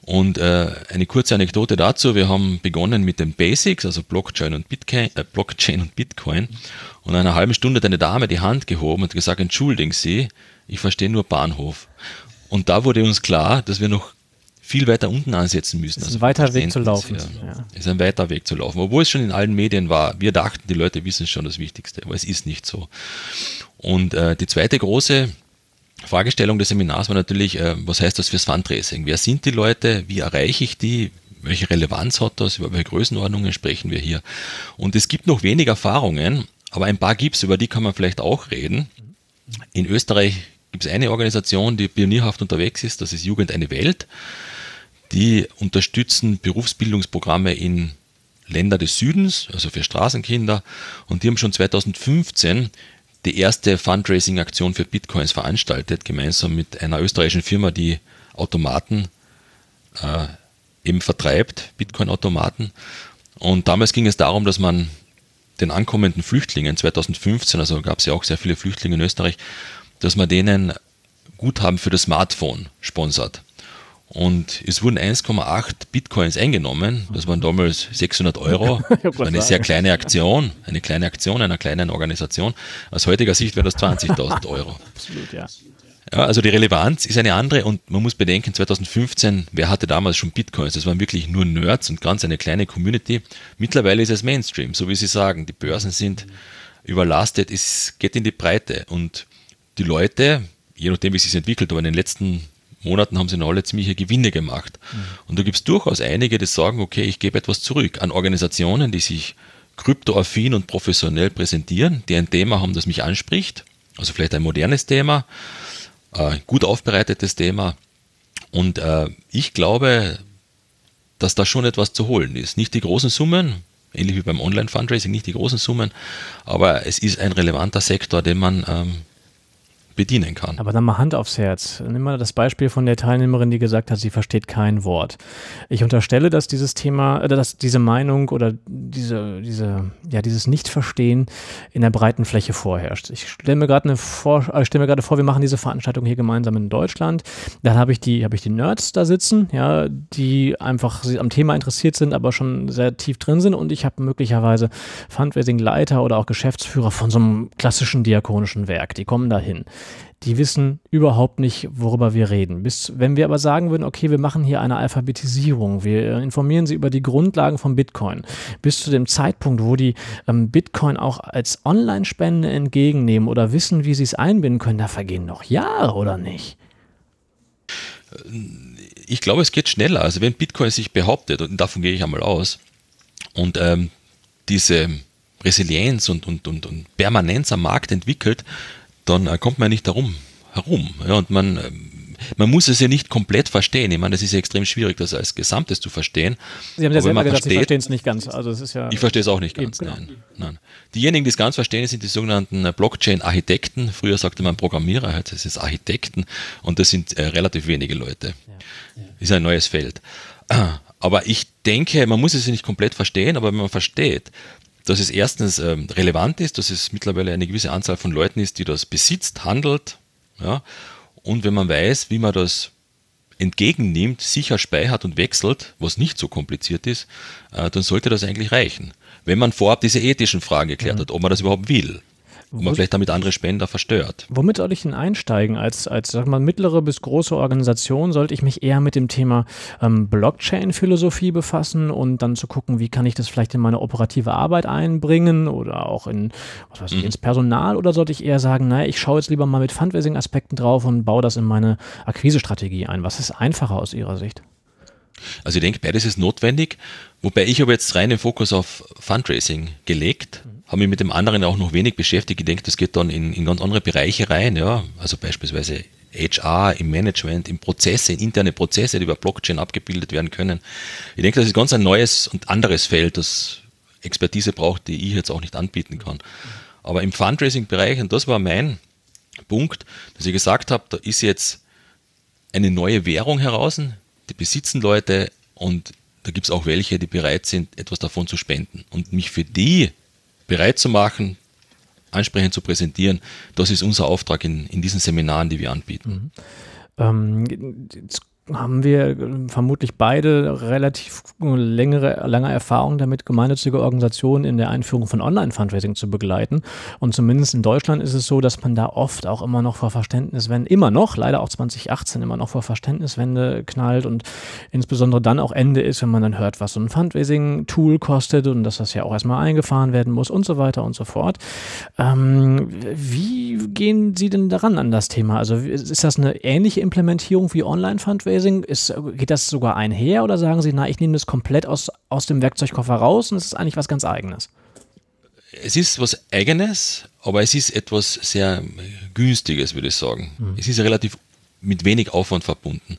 Und äh, eine kurze Anekdote dazu, wir haben begonnen mit den Basics, also Blockchain und Bitcoin, äh, Blockchain und Bitcoin. Und in einer halben Stunde hat eine Dame die Hand gehoben und gesagt, entschuldigen Sie, ich verstehe nur Bahnhof. Und da wurde uns klar, dass wir noch viel weiter unten ansetzen müssen. Es ist ein also weiter Weg zu laufen. Ja. Es ist ein weiter Weg zu laufen. Obwohl es schon in allen Medien war. Wir dachten, die Leute wissen schon das Wichtigste, aber es ist nicht so. Und äh, die zweite große Fragestellung des Seminars war natürlich, äh, was heißt das fürs Fundraising? Wer sind die Leute? Wie erreiche ich die? Welche Relevanz hat das? Über welche Größenordnungen sprechen wir hier? Und es gibt noch wenig Erfahrungen, aber ein paar gibt es, über die kann man vielleicht auch reden. In Österreich gibt es eine Organisation, die pionierhaft unterwegs ist, das ist Jugend eine Welt. Die unterstützen Berufsbildungsprogramme in Länder des Südens, also für Straßenkinder. Und die haben schon 2015 die erste Fundraising-Aktion für Bitcoins veranstaltet, gemeinsam mit einer österreichischen Firma, die Automaten äh, eben vertreibt, Bitcoin-Automaten. Und damals ging es darum, dass man den ankommenden Flüchtlingen 2015, also gab es ja auch sehr viele Flüchtlinge in Österreich, dass man denen Guthaben für das Smartphone sponsert. Und es wurden 1,8 Bitcoins eingenommen. Das waren damals 600 Euro. Das war eine sehr kleine Aktion, eine kleine Aktion einer kleinen Organisation. Aus heutiger Sicht wäre das 20.000 Euro. Absolut, ja. Ja, also die Relevanz ist eine andere und man muss bedenken, 2015, wer hatte damals schon Bitcoins? Das waren wirklich nur Nerds und ganz eine kleine Community. Mittlerweile ist es Mainstream, so wie Sie sagen. Die Börsen sind überlastet, es geht in die Breite und die Leute, je nachdem wie es sich entwickelt, aber in den letzten Monaten haben sie noch alle ziemliche Gewinne gemacht. Mhm. Und da gibt es durchaus einige, die sagen, okay, ich gebe etwas zurück an Organisationen, die sich kryptoaffin und professionell präsentieren, die ein Thema haben, das mich anspricht, also vielleicht ein modernes Thema, ein äh, gut aufbereitetes Thema. Und äh, ich glaube, dass da schon etwas zu holen ist. Nicht die großen Summen, ähnlich wie beim Online-Fundraising, nicht die großen Summen, aber es ist ein relevanter Sektor, den man ähm, bedienen kann. Aber dann mal Hand aufs Herz. Nimm mal das Beispiel von der Teilnehmerin, die gesagt hat, sie versteht kein Wort. Ich unterstelle, dass dieses Thema, äh, dass diese Meinung oder diese, diese, ja, dieses Nichtverstehen in der breiten Fläche vorherrscht. Ich stelle mir gerade vor, äh, gerade vor, wir machen diese Veranstaltung hier gemeinsam in Deutschland. Dann habe ich die, habe ich die Nerds da sitzen, ja, die einfach am Thema interessiert sind, aber schon sehr tief drin sind und ich habe möglicherweise Fundraising-Leiter oder auch Geschäftsführer von so einem klassischen diakonischen Werk. Die kommen da hin die wissen überhaupt nicht, worüber wir reden. Bis, wenn wir aber sagen würden, okay, wir machen hier eine Alphabetisierung, wir informieren sie über die Grundlagen von Bitcoin, bis zu dem Zeitpunkt, wo die ähm, Bitcoin auch als Online-Spende entgegennehmen oder wissen, wie sie es einbinden können, da vergehen noch Jahre, oder nicht? Ich glaube, es geht schneller. Also wenn Bitcoin sich behauptet, und davon gehe ich einmal aus, und ähm, diese Resilienz und, und, und, und Permanenz am Markt entwickelt, dann äh, kommt man nicht darum herum. Ja, und man, äh, man muss es ja nicht komplett verstehen. Ich meine, es ist ja extrem schwierig, das als Gesamtes zu verstehen. Sie haben ja selber gesagt, versteht, Sie verstehen es nicht ganz. Also es ist ja ich verstehe es auch nicht ganz, genau. nein, nein. Diejenigen, die es ganz verstehen, sind die sogenannten äh, Blockchain-Architekten. Früher sagte man Programmierer, heute ist es Architekten. Und das sind äh, relativ wenige Leute. Ja. Ist ein neues Feld. Aber ich denke, man muss es nicht komplett verstehen, aber wenn man versteht, dass es erstens ähm, relevant ist, dass es mittlerweile eine gewisse Anzahl von Leuten ist, die das besitzt, handelt, ja, und wenn man weiß, wie man das entgegennimmt, sicher speichert und wechselt, was nicht so kompliziert ist, äh, dann sollte das eigentlich reichen. Wenn man vorab diese ethischen Fragen geklärt mhm. hat, ob man das überhaupt will. Wo man vielleicht damit andere Spender verstört. Womit soll ich denn einsteigen? Als, als sag mal, mittlere bis große Organisation sollte ich mich eher mit dem Thema ähm, Blockchain-Philosophie befassen und dann zu gucken, wie kann ich das vielleicht in meine operative Arbeit einbringen oder auch in, was weiß ich, mhm. ins Personal oder sollte ich eher sagen, naja, ich schaue jetzt lieber mal mit Fundraising-Aspekten drauf und baue das in meine Akquisestrategie ein. Was ist einfacher aus Ihrer Sicht? Also ich denke, beides ist notwendig, wobei ich habe jetzt rein den Fokus auf Fundraising gelegt, mhm. Habe mich mit dem anderen auch noch wenig beschäftigt. Ich denke, das geht dann in, in ganz andere Bereiche rein, ja, also beispielsweise HR, im Management, in Prozesse, in interne Prozesse, die über Blockchain abgebildet werden können. Ich denke, das ist ganz ein neues und anderes Feld, das Expertise braucht, die ich jetzt auch nicht anbieten kann. Aber im Fundraising-Bereich, und das war mein Punkt, dass ich gesagt habe, da ist jetzt eine neue Währung heraus, die besitzen Leute und da gibt es auch welche, die bereit sind, etwas davon zu spenden. Und mich für die bereit zu machen, ansprechend zu präsentieren, das ist unser Auftrag in, in diesen Seminaren, die wir anbieten. Mhm. Ähm, haben wir äh, vermutlich beide relativ längere, lange Erfahrung damit, gemeinnützige Organisationen in der Einführung von Online-Fundraising zu begleiten. Und zumindest in Deutschland ist es so, dass man da oft auch immer noch vor Verständniswende, immer noch, leider auch 2018 immer noch vor Verständniswende knallt und insbesondere dann auch Ende ist, wenn man dann hört, was so ein Fundraising-Tool kostet und dass das ja auch erstmal eingefahren werden muss und so weiter und so fort. Ähm, wie gehen Sie denn daran an das Thema? Also ist das eine ähnliche Implementierung wie Online-Fundraising? Fundraising? Ist, geht das sogar einher oder sagen Sie, na, ich nehme das komplett aus, aus dem Werkzeugkoffer raus und es ist eigentlich was ganz Eigenes? Es ist was Eigenes, aber es ist etwas sehr Günstiges, würde ich sagen. Mhm. Es ist relativ mit wenig Aufwand verbunden.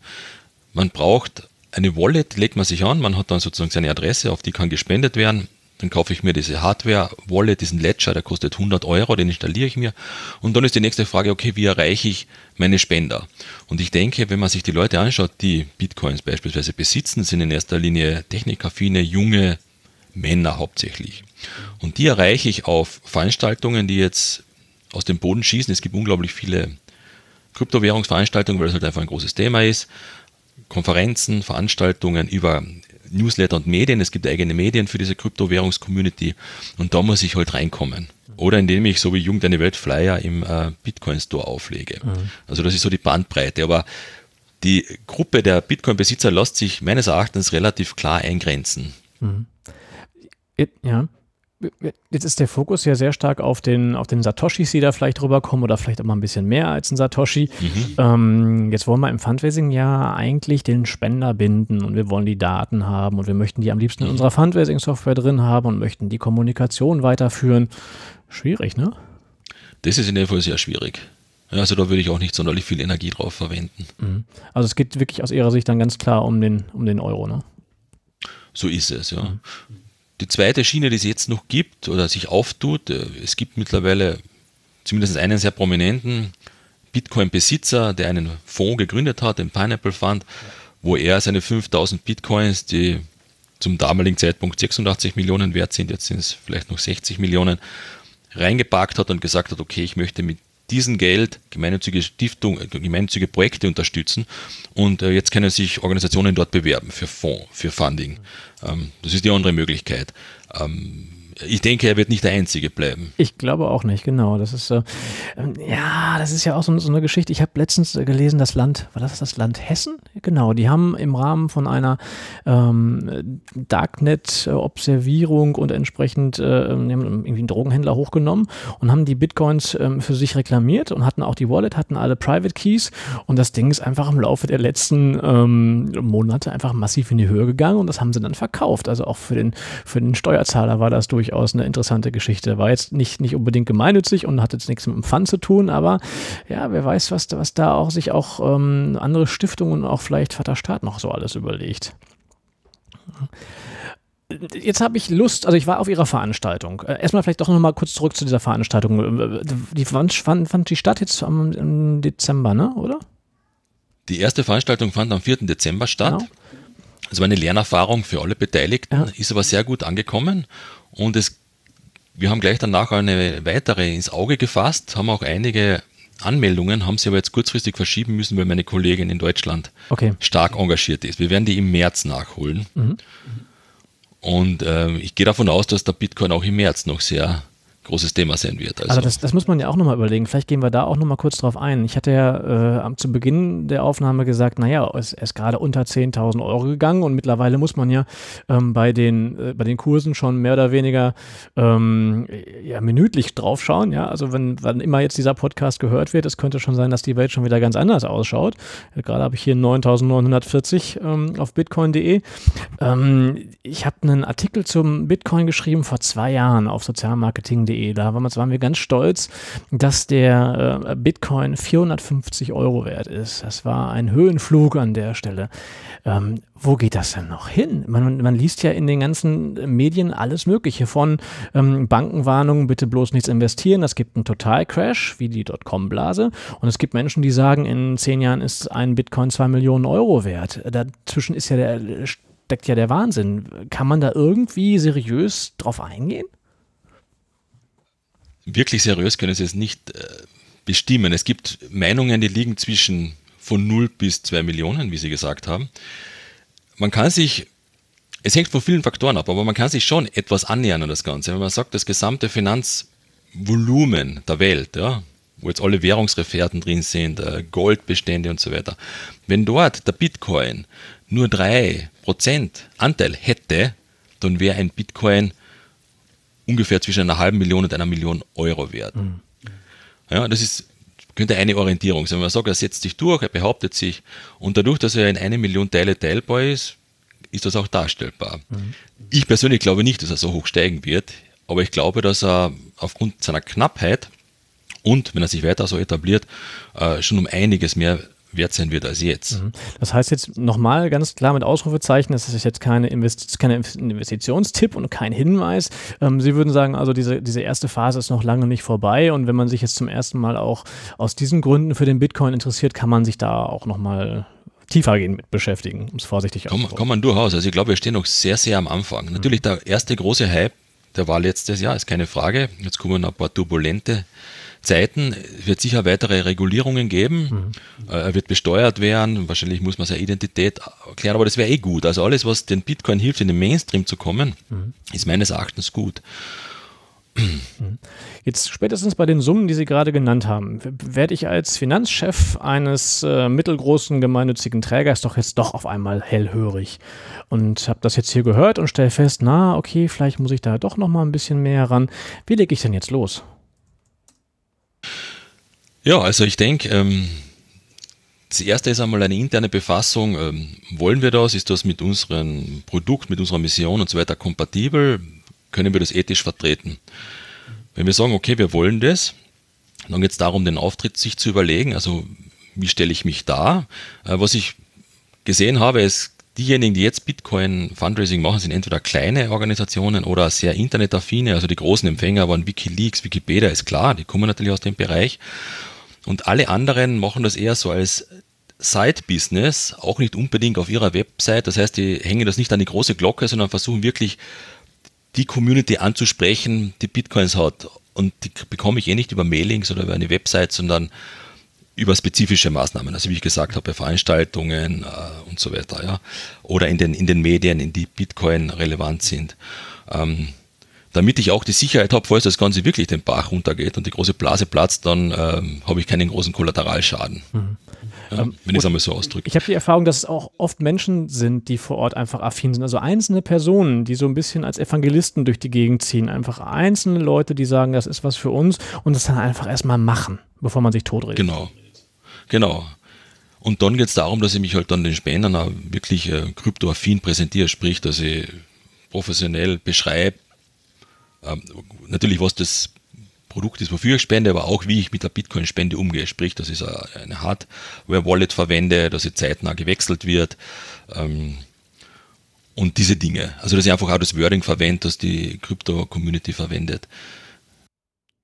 Man braucht eine Wallet, legt man sich an, man hat dann sozusagen seine Adresse, auf die kann gespendet werden dann kaufe ich mir diese Hardware-Wallet, diesen Ledger, der kostet 100 Euro, den installiere ich mir. Und dann ist die nächste Frage, okay, wie erreiche ich meine Spender? Und ich denke, wenn man sich die Leute anschaut, die Bitcoins beispielsweise besitzen, sind in erster Linie technikaffine, junge Männer hauptsächlich. Und die erreiche ich auf Veranstaltungen, die jetzt aus dem Boden schießen. Es gibt unglaublich viele Kryptowährungsveranstaltungen, weil das halt einfach ein großes Thema ist. Konferenzen, Veranstaltungen über Newsletter und Medien. Es gibt eigene Medien für diese Kryptowährungs-Community und da muss ich halt reinkommen. Oder indem ich so wie Jugend eine Welt Flyer im äh, Bitcoin Store auflege. Mhm. Also das ist so die Bandbreite. Aber die Gruppe der Bitcoin-Besitzer lässt sich meines Erachtens relativ klar eingrenzen. Mhm. Ja. Jetzt ist der Fokus ja sehr stark auf den, auf den Satoshis, die da vielleicht rüberkommen oder vielleicht auch mal ein bisschen mehr als ein Satoshi. Mhm. Ähm, jetzt wollen wir im Fundraising ja eigentlich den Spender binden und wir wollen die Daten haben und wir möchten die am liebsten in unserer Fundraising-Software drin haben und möchten die Kommunikation weiterführen. Schwierig, ne? Das ist in dem Fall sehr schwierig. Also da würde ich auch nicht sonderlich viel Energie drauf verwenden. Mhm. Also es geht wirklich aus Ihrer Sicht dann ganz klar um den, um den Euro, ne? So ist es, ja. Mhm. Die zweite Schiene, die es jetzt noch gibt oder sich auftut, äh, es gibt mittlerweile zumindest einen sehr prominenten Bitcoin-Besitzer, der einen Fonds gegründet hat, den Pineapple Fund, wo er seine 5000 Bitcoins, die zum damaligen Zeitpunkt 86 Millionen wert sind, jetzt sind es vielleicht noch 60 Millionen, reingepackt hat und gesagt hat, okay, ich möchte mit diesem Geld gemeinnützige Stiftung, äh, gemeinnützige Projekte unterstützen und äh, jetzt können sich Organisationen dort bewerben für Fonds, für Funding. Ähm, das ist die andere Möglichkeit. Ich denke, er wird nicht der Einzige bleiben. Ich glaube auch nicht, genau. Das ist ähm, ja, das ist ja auch so, so eine Geschichte. Ich habe letztens gelesen, das Land, war das das Land Hessen? Genau, die haben im Rahmen von einer ähm, Darknet-Observierung und entsprechend äh, irgendwie einen Drogenhändler hochgenommen und haben die Bitcoins ähm, für sich reklamiert und hatten auch die Wallet, hatten alle Private Keys und das Ding ist einfach im Laufe der letzten ähm, Monate einfach massiv in die Höhe gegangen und das haben sie dann verkauft. Also auch für den, für den Steuerzahler war das durch durchaus eine interessante Geschichte. War jetzt nicht, nicht unbedingt gemeinnützig und hat jetzt nichts mit dem Fun zu tun, aber ja, wer weiß, was, was da auch sich auch ähm, andere Stiftungen und auch vielleicht Vater Staat noch so alles überlegt. Jetzt habe ich Lust, also ich war auf Ihrer Veranstaltung. Äh, erstmal vielleicht doch nochmal kurz zurück zu dieser Veranstaltung. Die fand, fand, fand die statt jetzt am, im Dezember, ne, oder? Die erste Veranstaltung fand am 4. Dezember statt. Genau. Es war eine Lernerfahrung für alle Beteiligten, ja. ist aber sehr gut angekommen und es, wir haben gleich danach eine weitere ins Auge gefasst, haben auch einige Anmeldungen, haben sie aber jetzt kurzfristig verschieben müssen, weil meine Kollegin in Deutschland okay. stark engagiert ist. Wir werden die im März nachholen. Mhm. Und äh, ich gehe davon aus, dass der Bitcoin auch im März noch sehr großes Thema sein wird. Also, also das, das, muss man ja auch nochmal überlegen. Vielleicht gehen wir da auch nochmal kurz drauf ein. Ich hatte ja äh, zu Beginn der Aufnahme gesagt, naja, es ist gerade unter 10.000 Euro gegangen und mittlerweile muss man ja ähm, bei, den, äh, bei den Kursen schon mehr oder weniger ähm, ja, minütlich draufschauen. Ja? Also wenn, wann immer jetzt dieser Podcast gehört wird, es könnte schon sein, dass die Welt schon wieder ganz anders ausschaut. Gerade habe ich hier 9.940 ähm, auf bitcoin.de. Ähm, ich habe einen Artikel zum Bitcoin geschrieben vor zwei Jahren auf sozialmarketing.de Bitcoin.de. Da waren wir ganz stolz, dass der äh, Bitcoin 450 Euro wert ist. Das war ein Höhenflug an der Stelle. Ähm, wo geht das denn noch hin? Man, man, liest ja in den ganzen Medien alles Mögliche von ähm, Bankenwarnungen, bitte bloß nichts investieren. Es gibt einen Totalcrash, wie die Dotcom-Blase. Und es gibt Menschen, die sagen, in zehn Jahren ist ein Bitcoin zwei Millionen Euro wert. Dazwischen ist ja der, steckt ja der Wahnsinn. Kann man da irgendwie seriös drauf eingehen? Wirklich seriös können Sie es nicht äh, bestimmen. Es gibt Meinungen, die liegen zwischen von 0 bis 2 Millionen, wie Sie gesagt haben. Man kann sich, es hängt von vielen Faktoren ab, aber man kann sich schon etwas annähern an das Ganze. Wenn man sagt, das gesamte Finanzvolumen der Welt, ja, wo jetzt alle Währungsreferten drin sind, äh, Goldbestände und so weiter, wenn dort der Bitcoin nur 3% Anteil hätte, dann wäre ein Bitcoin ungefähr zwischen einer halben Million und einer Million Euro wert. Mhm. Ja, das ist, könnte eine Orientierung sein. Wenn man sagt, er setzt sich durch, er behauptet sich und dadurch, dass er in eine Million Teile teilbar ist, ist das auch darstellbar. Mhm. Ich persönlich glaube nicht, dass er so hoch steigen wird, aber ich glaube, dass er aufgrund seiner Knappheit und wenn er sich weiter so etabliert, äh, schon um einiges mehr wert sein wird als jetzt. Mhm. Das heißt jetzt nochmal ganz klar mit Ausrufezeichen, das ist jetzt keine, Invest keine Investitionstipp und kein Hinweis. Ähm, Sie würden sagen, also diese, diese erste Phase ist noch lange nicht vorbei und wenn man sich jetzt zum ersten Mal auch aus diesen Gründen für den Bitcoin interessiert, kann man sich da auch nochmal tiefer gehen mit beschäftigen, um es vorsichtig auszudrücken. Kann man durchaus. Also ich glaube, wir stehen noch sehr, sehr am Anfang. Mhm. Natürlich der erste große Hype, der war letztes Jahr, ist keine Frage. Jetzt kommen ein paar turbulente Zeiten wird sicher weitere Regulierungen geben. Mhm. Äh, er wird besteuert werden. Wahrscheinlich muss man seine Identität erklären, aber das wäre eh gut. Also alles, was den Bitcoin hilft, in den Mainstream zu kommen, mhm. ist meines Erachtens gut. Mhm. Jetzt spätestens bei den Summen, die Sie gerade genannt haben, werde ich als Finanzchef eines äh, mittelgroßen gemeinnützigen Trägers doch jetzt doch auf einmal hellhörig und habe das jetzt hier gehört und stelle fest, na okay, vielleicht muss ich da doch noch mal ein bisschen mehr ran. Wie lege ich denn jetzt los? Ja, also ich denke, ähm, das erste ist einmal eine interne Befassung. Ähm, wollen wir das? Ist das mit unserem Produkt, mit unserer Mission und so weiter kompatibel? Können wir das ethisch vertreten? Wenn wir sagen, okay, wir wollen das, dann geht es darum, den Auftritt sich zu überlegen. Also wie stelle ich mich da? Äh, was ich gesehen habe, ist, diejenigen, die jetzt Bitcoin Fundraising machen, sind entweder kleine Organisationen oder sehr internetaffine. Also die großen Empfänger waren Wikileaks, Wikipedia, ist klar, die kommen natürlich aus dem Bereich. Und alle anderen machen das eher so als Side-Business, auch nicht unbedingt auf ihrer Website. Das heißt, die hängen das nicht an die große Glocke, sondern versuchen wirklich die Community anzusprechen, die Bitcoins hat. Und die bekomme ich eh nicht über Mailings oder über eine Website, sondern über spezifische Maßnahmen, also wie ich gesagt habe, Veranstaltungen äh, und so weiter, ja. Oder in den, in den Medien, in die Bitcoin relevant sind. Ähm, damit ich auch die Sicherheit habe, falls das Ganze wirklich den Bach runtergeht und die große Blase platzt, dann ähm, habe ich keinen großen Kollateralschaden. Mhm. Ja, ähm, wenn ich es einmal so ausdrücke. Ich habe die Erfahrung, dass es auch oft Menschen sind, die vor Ort einfach affin sind. Also einzelne Personen, die so ein bisschen als Evangelisten durch die Gegend ziehen. Einfach einzelne Leute, die sagen, das ist was für uns und das dann einfach erstmal machen, bevor man sich totredet. Genau. Genau. Und dann geht es darum, dass ich mich halt dann den Spendern auch wirklich äh, kryptoaffin präsentiere, sprich, dass ich professionell beschreibe, ähm, natürlich, was das Produkt ist, wofür ich spende, aber auch wie ich mit der Bitcoin-Spende umgehe. Sprich, dass ich eine Hardware-Wallet verwende, dass sie zeitnah gewechselt wird ähm, und diese Dinge. Also, dass ich einfach auch das Wording verwende, das die Krypto-Community verwendet.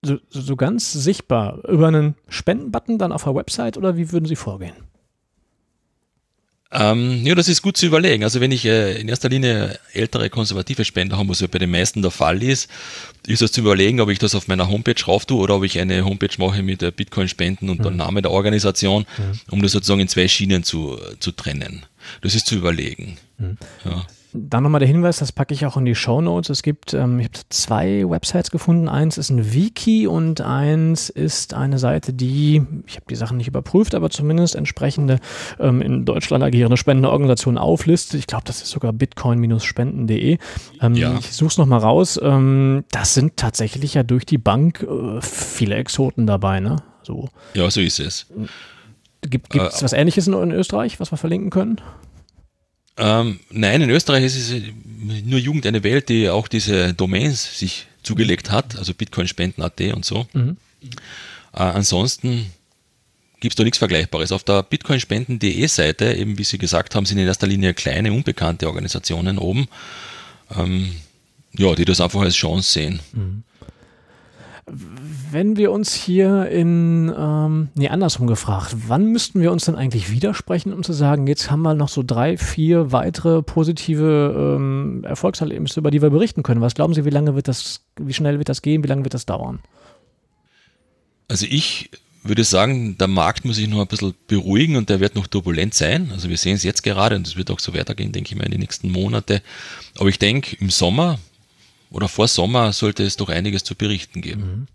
So, so ganz sichtbar über einen Spendenbutton dann auf der Website oder wie würden Sie vorgehen? Ähm, ja, das ist gut zu überlegen. Also wenn ich äh, in erster Linie ältere konservative Spender habe, was ja bei den meisten der Fall ist, ist es zu überlegen, ob ich das auf meiner Homepage rauf tue oder ob ich eine Homepage mache mit äh, Bitcoin-Spenden und mhm. der Name der Organisation, mhm. um das sozusagen in zwei Schienen zu, zu trennen. Das ist zu überlegen. Mhm. Ja. Dann nochmal der Hinweis, das packe ich auch in die Show Notes. Es gibt, ähm, ich habe zwei Websites gefunden. Eins ist ein Wiki und eins ist eine Seite, die, ich habe die Sachen nicht überprüft, aber zumindest entsprechende ähm, in Deutschland agierende Spendenorganisationen auflistet. Ich glaube, das ist sogar bitcoin-spenden.de. Ähm, ja. Ich suche es nochmal raus. Ähm, das sind tatsächlich ja durch die Bank äh, viele Exoten dabei, ne? So. Ja, so ist es. Gibt es äh, was Ähnliches in, in Österreich, was wir verlinken können? Ähm, nein, in Österreich ist es nur Jugend eine Welt, die auch diese Domains sich zugelegt hat, also Bitcoin-Spenden.at und so. Mhm. Äh, ansonsten gibt es da nichts Vergleichbares. Auf der bitcoinspenden.de Seite, eben wie Sie gesagt haben, sind in erster Linie kleine, unbekannte Organisationen oben, ähm, ja, die das einfach als Chance sehen. Mhm wenn wir uns hier in, ähm, nee, andersrum gefragt, wann müssten wir uns denn eigentlich widersprechen, um zu sagen, jetzt haben wir noch so drei, vier weitere positive ähm, Erfolgserlebnisse, über die wir berichten können? Was glauben Sie, wie lange wird das, wie schnell wird das gehen, wie lange wird das dauern? Also ich würde sagen, der Markt muss sich noch ein bisschen beruhigen und der wird noch turbulent sein. Also wir sehen es jetzt gerade und es wird auch so weitergehen, denke ich mal, in den nächsten Monate. Aber ich denke, im Sommer oder vor Sommer sollte es doch einiges zu berichten geben. Mhm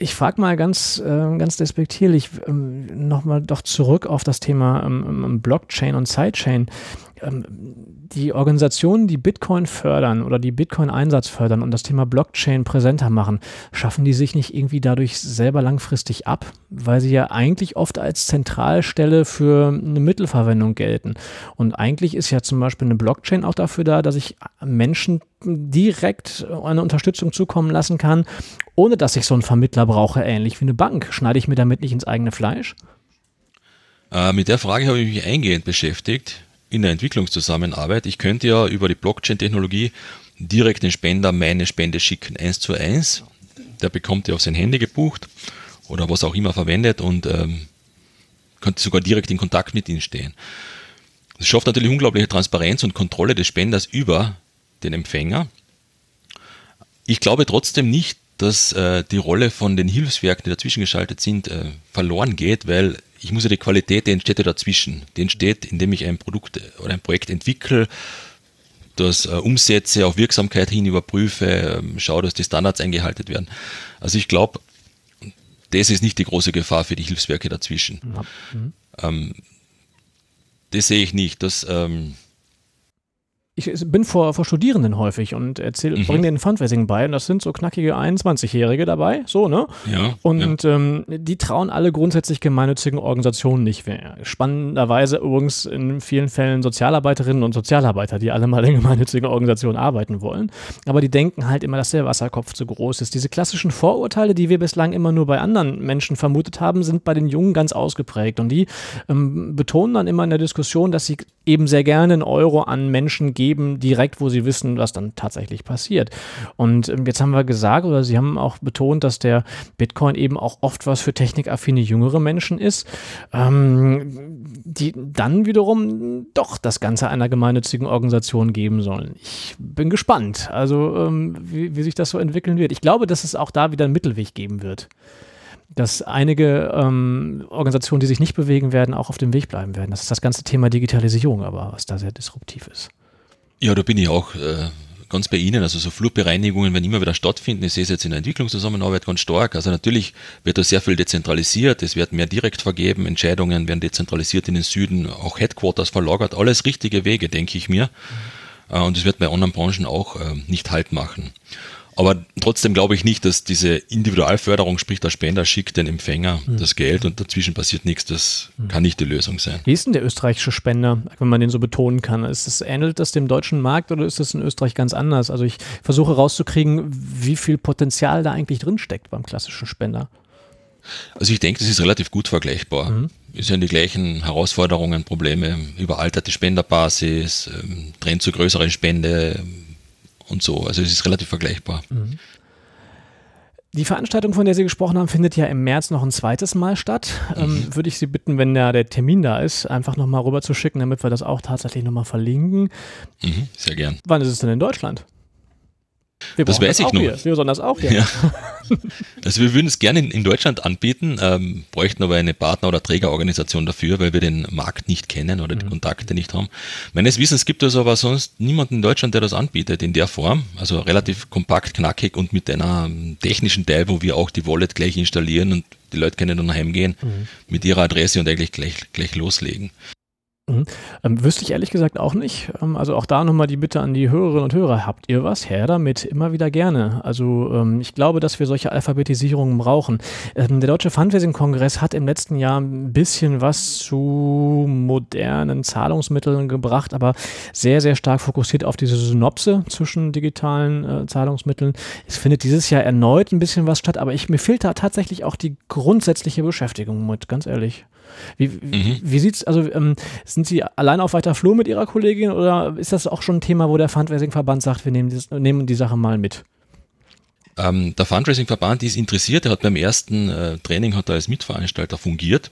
ich frage mal ganz, äh, ganz despektierlich ähm, nochmal doch zurück auf das Thema ähm, ähm Blockchain und Sidechain. Ähm, die Organisationen, die Bitcoin fördern oder die Bitcoin-Einsatz fördern und das Thema Blockchain präsenter machen, schaffen die sich nicht irgendwie dadurch selber langfristig ab, weil sie ja eigentlich oft als Zentralstelle für eine Mittelverwendung gelten. Und eigentlich ist ja zum Beispiel eine Blockchain auch dafür da, dass ich Menschen direkt eine Unterstützung zukommen lassen kann, ohne dass ich so einen Vermittler brauche, ähnlich wie eine Bank. Schneide ich mir damit nicht ins eigene Fleisch? Äh, mit der Frage habe ich mich eingehend beschäftigt in der Entwicklungszusammenarbeit. Ich könnte ja über die Blockchain-Technologie direkt den Spender meine Spende schicken, eins zu eins. Der bekommt die auf sein Handy gebucht oder was auch immer verwendet und ähm, könnte sogar direkt in Kontakt mit ihnen stehen. Das schafft natürlich unglaubliche Transparenz und Kontrolle des Spenders über den Empfänger. Ich glaube trotzdem nicht, dass äh, die Rolle von den Hilfswerken, die dazwischen geschaltet sind, äh, verloren geht, weil ich muss ja die Qualität, die entsteht ja dazwischen. Die entsteht, indem ich ein Produkt oder ein Projekt entwickle, das äh, umsetze, auf Wirksamkeit hin überprüfe, ähm, schaue, dass die Standards eingehalten werden. Also ich glaube, das ist nicht die große Gefahr für die Hilfswerke dazwischen. Mhm. Ähm, das sehe ich nicht. Das, ähm, ich bin vor, vor Studierenden häufig und erzähl, mhm. bringe denen Fundraising bei und das sind so knackige 21-Jährige dabei, so, ne? Ja. Und ja. Ähm, die trauen alle grundsätzlich gemeinnützigen Organisationen nicht mehr. Spannenderweise übrigens in vielen Fällen Sozialarbeiterinnen und Sozialarbeiter, die alle mal in gemeinnützigen Organisationen arbeiten wollen. Aber die denken halt immer, dass der Wasserkopf zu groß ist. Diese klassischen Vorurteile, die wir bislang immer nur bei anderen Menschen vermutet haben, sind bei den Jungen ganz ausgeprägt. Und die ähm, betonen dann immer in der Diskussion, dass sie eben sehr gerne einen Euro an Menschen geben, geben, direkt, wo sie wissen, was dann tatsächlich passiert. Und ähm, jetzt haben wir gesagt, oder Sie haben auch betont, dass der Bitcoin eben auch oft was für technikaffine jüngere Menschen ist, ähm, die dann wiederum doch das Ganze einer gemeinnützigen Organisation geben sollen. Ich bin gespannt, also ähm, wie, wie sich das so entwickeln wird. Ich glaube, dass es auch da wieder einen Mittelweg geben wird dass einige ähm, Organisationen, die sich nicht bewegen werden, auch auf dem Weg bleiben werden. Das ist das ganze Thema Digitalisierung, aber was da sehr disruptiv ist. Ja, da bin ich auch äh, ganz bei Ihnen. Also so Flurbereinigungen werden immer wieder stattfinden. Ich sehe es jetzt in der Entwicklungszusammenarbeit ganz stark. Also natürlich wird da sehr viel dezentralisiert. Es wird mehr direkt vergeben. Entscheidungen werden dezentralisiert in den Süden. Auch Headquarters verlagert. Alles richtige Wege, denke ich mir. Mhm. Und es wird bei anderen Branchen auch äh, nicht Halt machen. Aber trotzdem glaube ich nicht, dass diese Individualförderung, sprich der Spender schickt den Empfänger mhm. das Geld und dazwischen passiert nichts, das mhm. kann nicht die Lösung sein. Wie ist denn der österreichische Spender, wenn man den so betonen kann? Ist das, ähnelt das dem deutschen Markt oder ist das in Österreich ganz anders? Also ich versuche rauszukriegen, wie viel Potenzial da eigentlich drinsteckt beim klassischen Spender. Also ich denke, das ist relativ gut vergleichbar. Mhm. Es sind die gleichen Herausforderungen, Probleme, überalterte Spenderbasis, ähm, Trend zu größeren Spende, und so. Also es ist relativ vergleichbar. Mhm. Die Veranstaltung, von der Sie gesprochen haben, findet ja im März noch ein zweites Mal statt. Ähm, mhm. würde ich Sie bitten, wenn da der Termin da ist, einfach nochmal rüber zu schicken, damit wir das auch tatsächlich nochmal verlinken. Mhm, sehr gern. Wann ist es denn in Deutschland? Wir das weiß das ich. Hier. Wir sollen das auch hier. Ja. Also wir würden es gerne in, in Deutschland anbieten, ähm, bräuchten aber eine Partner- oder Trägerorganisation dafür, weil wir den Markt nicht kennen oder die mhm. Kontakte nicht haben. Meines Wissens gibt es aber sonst niemanden in Deutschland, der das anbietet in der Form. Also relativ kompakt, knackig und mit einer ähm, technischen Teil, wo wir auch die Wallet gleich installieren und die Leute können dann heimgehen mhm. mit ihrer Adresse und eigentlich gleich, gleich loslegen. Mhm. Ähm, wüsste ich ehrlich gesagt auch nicht. Ähm, also auch da nochmal die Bitte an die Hörerinnen und Hörer. Habt ihr was? Her damit, immer wieder gerne. Also ähm, ich glaube, dass wir solche Alphabetisierungen brauchen. Ähm, der Deutsche Fundraising-Kongress hat im letzten Jahr ein bisschen was zu modernen Zahlungsmitteln gebracht, aber sehr, sehr stark fokussiert auf diese Synopse zwischen digitalen äh, Zahlungsmitteln. Es findet dieses Jahr erneut ein bisschen was statt, aber ich, mir fehlt da tatsächlich auch die grundsätzliche Beschäftigung mit, ganz ehrlich. Wie, mhm. wie sieht's, also ähm, sind Sie allein auf weiter Flur mit Ihrer Kollegin oder ist das auch schon ein Thema, wo der Fundraising-Verband sagt, wir nehmen, das, nehmen die Sache mal mit? Ähm, der Fundraising-Verband ist interessiert, er hat beim ersten äh, Training hat er als Mitveranstalter fungiert.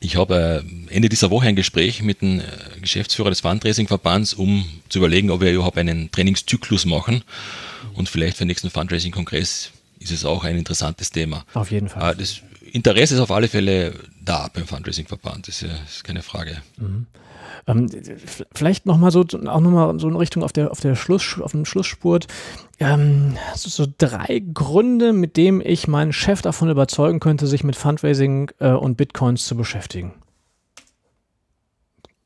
Ich habe äh, Ende dieser Woche ein Gespräch mit dem äh, Geschäftsführer des Fundraising-Verbands, um zu überlegen, ob wir überhaupt einen Trainingszyklus machen. Und vielleicht für den nächsten Fundraising-Kongress ist es auch ein interessantes Thema. Auf jeden Fall. Äh, das Interesse ist auf alle Fälle da beim Fundraising-Verband, das ist keine Frage. Mhm. Ähm, vielleicht nochmal so, auch nochmal so in Richtung auf der, auf der Schluss, auf dem Schlussspurt. Ähm, so, so, drei Gründe, mit denen ich meinen Chef davon überzeugen könnte, sich mit Fundraising äh, und Bitcoins zu beschäftigen.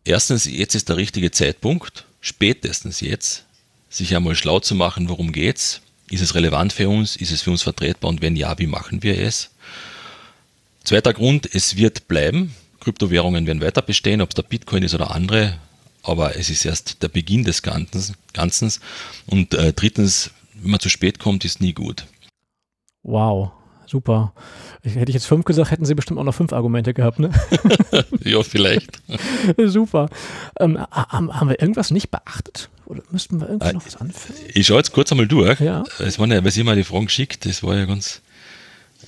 Erstens, jetzt ist der richtige Zeitpunkt, spätestens jetzt, sich einmal schlau zu machen, worum geht's. Ist es relevant für uns? Ist es für uns vertretbar? Und wenn ja, wie machen wir es? Zweiter Grund, es wird bleiben. Kryptowährungen werden weiter bestehen, ob es der Bitcoin ist oder andere, aber es ist erst der Beginn des Ganzen. Und äh, drittens, wenn man zu spät kommt, ist nie gut. Wow, super. Ich, hätte ich jetzt fünf gesagt, hätten Sie bestimmt auch noch fünf Argumente gehabt, ne? ja, vielleicht. super. Ähm, haben, haben, wir irgendwas nicht beachtet? Oder müssten wir irgendwie äh, noch was anfügen? Ich schaue jetzt kurz einmal durch. Ja. Es waren ja, weil Sie mal die Fragen geschickt, das war ja ganz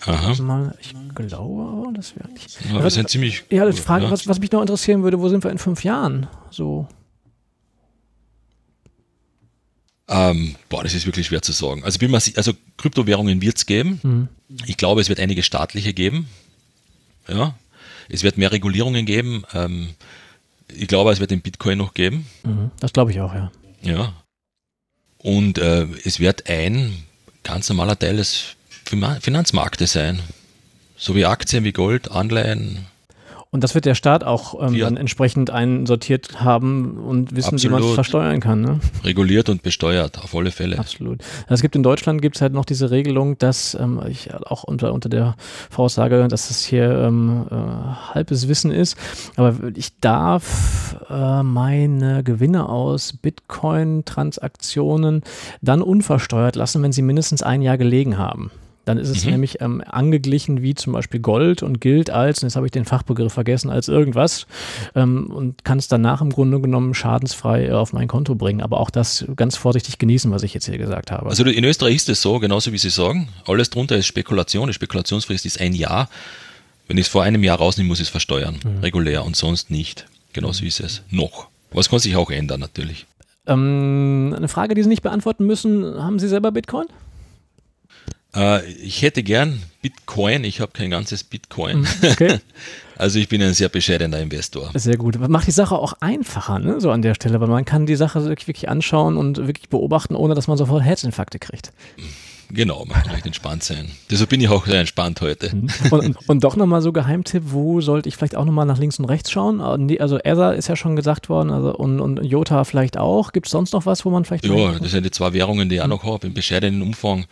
Aha. Mal, ich glaube, das wäre eigentlich. Ja, wir sind ziemlich. Ja, die Frage, ja. was, was mich noch interessieren würde, wo sind wir in fünf Jahren? So. Ähm, boah, das ist wirklich schwer zu sagen. Also, mal, also Kryptowährungen wird es geben. Mhm. Ich glaube, es wird einige staatliche geben. Ja. Es wird mehr Regulierungen geben. Ähm, ich glaube, es wird den Bitcoin noch geben. Mhm. Das glaube ich auch, ja. Ja. Und äh, es wird ein ganz normaler Teil des Finanzmärkte sein. So wie Aktien, wie Gold, Anleihen. Und das wird der Staat auch ähm, dann entsprechend einsortiert haben und wissen, Absolut. wie man es versteuern kann. Ne? Reguliert und besteuert, auf alle Fälle. Absolut. Es gibt in Deutschland gibt es halt noch diese Regelung, dass ähm, ich auch unter, unter der Voraussage, dass es hier ähm, äh, halbes Wissen ist, aber ich darf äh, meine Gewinne aus Bitcoin-Transaktionen dann unversteuert lassen, wenn sie mindestens ein Jahr gelegen haben. Dann ist es mhm. nämlich ähm, angeglichen wie zum Beispiel Gold und gilt als, und jetzt habe ich den Fachbegriff vergessen, als irgendwas ähm, und kann es danach im Grunde genommen schadensfrei äh, auf mein Konto bringen. Aber auch das ganz vorsichtig genießen, was ich jetzt hier gesagt habe. Also in Österreich ist es so, genauso wie Sie sagen, alles drunter ist Spekulation. Die Spekulationsfrist ist ein Jahr. Wenn ich es vor einem Jahr rausnehme, muss ich es versteuern, mhm. regulär und sonst nicht. Genauso mhm. ist es noch. Was kann sich auch ändern natürlich. Ähm, eine Frage, die Sie nicht beantworten müssen. Haben Sie selber Bitcoin? Äh, ich hätte gern Bitcoin, ich habe kein ganzes Bitcoin. Mhm, okay. Also ich bin ein sehr bescheidener Investor. Sehr gut. Macht die Sache auch einfacher, ne? so an der Stelle, weil man kann die Sache wirklich, anschauen und wirklich beobachten, ohne dass man sofort Herzinfarkte kriegt. Genau, man kann recht entspannt sein. Deshalb bin ich auch sehr entspannt heute. Mhm. Und, und doch nochmal so Geheimtipp, wo sollte ich vielleicht auch nochmal nach links und rechts schauen? Äh, also Ether ist ja schon gesagt worden also und, und Jota vielleicht auch. Gibt es sonst noch was, wo man vielleicht... Ja, das sind die zwei Währungen, die ich auch noch habe, im bescheidenen Umfang.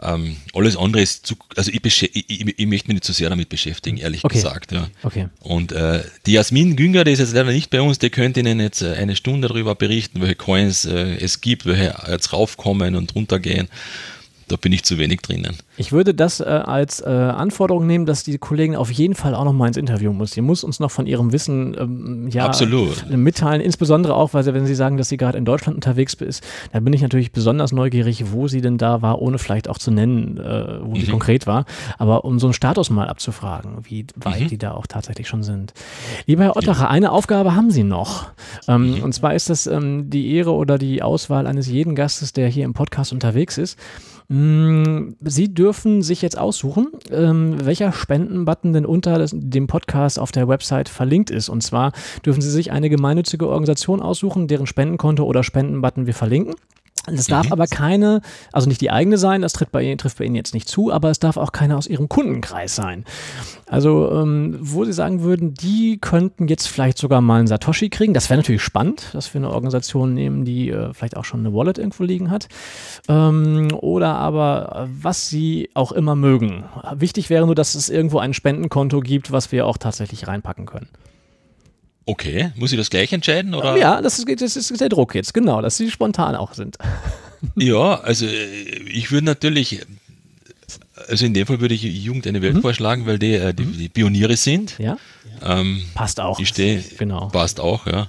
Ähm, alles andere ist zu, also ich, ich, ich, ich, möchte mich nicht zu sehr damit beschäftigen, ehrlich okay. gesagt. Ja. Okay. Und äh, die Jasmin Günger, die ist jetzt leider nicht bei uns, die könnte Ihnen jetzt äh, eine Stunde darüber berichten, welche Coins äh, es gibt, welche jetzt raufkommen und runtergehen. Da bin ich zu wenig drinnen. Ich würde das äh, als äh, Anforderung nehmen, dass die Kollegin auf jeden Fall auch noch mal ins Interview muss. Sie muss uns noch von ihrem Wissen ähm, ja, Absolut. mitteilen, insbesondere auch, weil sie, wenn Sie sagen, dass sie gerade in Deutschland unterwegs ist, da bin ich natürlich besonders neugierig, wo sie denn da war, ohne vielleicht auch zu nennen, äh, wo mhm. sie konkret war. Aber um so einen Status mal abzufragen, wie weit mhm. die da auch tatsächlich schon sind. Lieber Herr Ottacher, eine Aufgabe haben Sie noch. Ähm, mhm. Und zwar ist das ähm, die Ehre oder die Auswahl eines jeden Gastes, der hier im Podcast unterwegs ist. Sie dürfen sich jetzt aussuchen, ähm, welcher Spendenbutton denn unter dem Podcast auf der Website verlinkt ist. Und zwar dürfen Sie sich eine gemeinnützige Organisation aussuchen, deren Spendenkonto oder Spendenbutton wir verlinken. Es darf mhm. aber keine, also nicht die eigene sein, das tritt bei Ihnen, trifft bei Ihnen jetzt nicht zu, aber es darf auch keine aus Ihrem Kundenkreis sein. Also, ähm, wo Sie sagen würden, die könnten jetzt vielleicht sogar mal einen Satoshi kriegen. Das wäre natürlich spannend, dass wir eine Organisation nehmen, die äh, vielleicht auch schon eine Wallet irgendwo liegen hat. Ähm, oder aber, was Sie auch immer mögen. Wichtig wäre nur, dass es irgendwo ein Spendenkonto gibt, was wir auch tatsächlich reinpacken können. Okay, muss ich das gleich entscheiden? Oder? Ja, das ist, das ist der Druck jetzt, genau, dass sie spontan auch sind. Ja, also äh, ich würde natürlich, also in dem Fall würde ich Jugend eine Welt mhm. vorschlagen, weil die, äh, die, mhm. die, Pioniere sind. Ja. Ähm, passt auch. Ich stehe, genau. Passt auch, ja.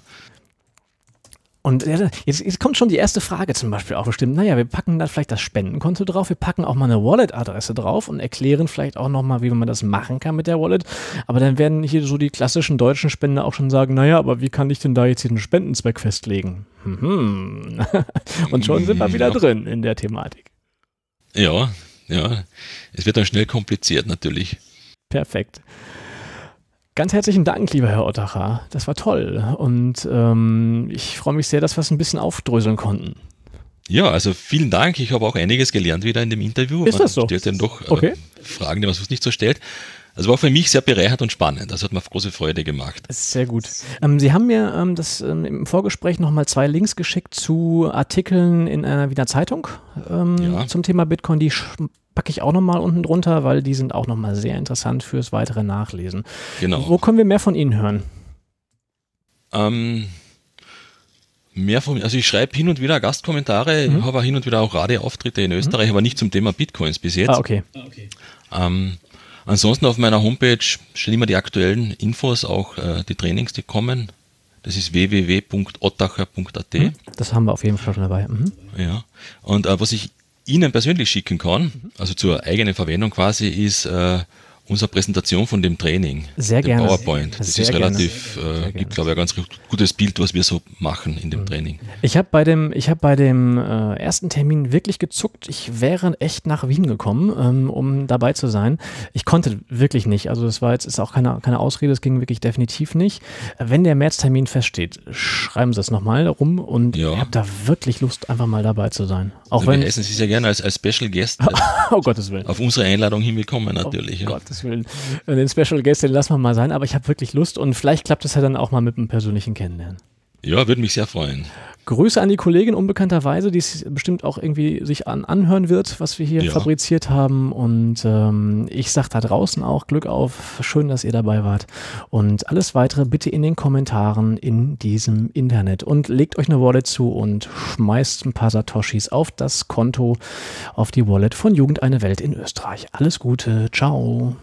Und jetzt, jetzt, kommt schon die erste Frage zum Beispiel auch bestimmt. Naja, wir packen da vielleicht das Spendenkonto drauf, wir packen auch mal eine Wallet-Adresse drauf und erklären vielleicht auch nochmal, wie man das machen kann mit der Wallet. Aber dann werden hier so die klassischen deutschen Spender auch schon sagen, naja, aber wie kann ich denn da jetzt den Spendenzweck festlegen? Mhm. Und schon sind wir wieder ja. drin in der Thematik. Ja, ja. Es wird dann schnell kompliziert natürlich. Perfekt. Ganz herzlichen Dank, lieber Herr Ottacher. Das war toll. Und ähm, ich freue mich sehr, dass wir es ein bisschen aufdröseln konnten. Ja, also vielen Dank. Ich habe auch einiges gelernt wieder in dem Interview. Ist das so? Man stellt dann doch äh, okay. Fragen, die man sonst nicht so stellt. Also war für mich sehr bereichernd und spannend. Das hat mir große Freude gemacht. Sehr gut. Ähm, Sie haben mir ähm, das ähm, im Vorgespräch nochmal zwei Links geschickt zu Artikeln in einer Wiener Zeitung ähm, ja. zum Thema Bitcoin. Die packe ich auch nochmal unten drunter, weil die sind auch nochmal sehr interessant fürs weitere Nachlesen. Genau. Wo können wir mehr von Ihnen hören? Ähm, mehr von, also ich schreibe hin und wieder Gastkommentare, mhm. habe hin und wieder auch Radioauftritte in Österreich, mhm. aber nicht zum Thema Bitcoins bis jetzt. Ah, okay. Ah, okay. Ähm, ansonsten auf meiner Homepage stehen immer die aktuellen Infos, auch äh, die Trainings, die kommen. Das ist www.ottacher.at. Mhm. Das haben wir auf jeden Fall schon dabei. Mhm. Ja. Und äh, was ich Ihnen persönlich schicken kann, also zur eigenen Verwendung quasi, ist äh, unsere Präsentation von dem Training. Sehr dem gerne. PowerPoint. Das Sehr ist relativ, äh, gibt glaube ich ein ganz gutes Bild, was wir so machen in dem mhm. Training. Ich habe bei dem, ich habe bei dem äh, ersten Termin wirklich gezuckt. Ich wäre echt nach Wien gekommen, ähm, um dabei zu sein. Ich konnte wirklich nicht. Also das war jetzt ist auch keine, keine Ausrede. Es ging wirklich definitiv nicht. Wenn der Märztermin feststeht, schreiben Sie es nochmal rum und ja. ich habe da wirklich Lust, einfach mal dabei zu sein. Auch also wenn wir heißen Sie sehr gerne als, als Special Guest. oh Gottes Willen. Auf unsere Einladung hinbekommen natürlich. Oh ja. Gottes Willen. Den Special Guest, den lassen wir mal sein, aber ich habe wirklich Lust und vielleicht klappt es ja dann auch mal mit einem persönlichen Kennenlernen. Ja, würde mich sehr freuen. Grüße an die Kollegin unbekannterweise, die es bestimmt auch irgendwie sich an, anhören wird, was wir hier ja. fabriziert haben. Und ähm, ich sage da draußen auch Glück auf. Schön, dass ihr dabei wart. Und alles weitere bitte in den Kommentaren in diesem Internet. Und legt euch eine Wallet zu und schmeißt ein paar Satoshis auf das Konto, auf die Wallet von Jugend eine Welt in Österreich. Alles Gute. Ciao.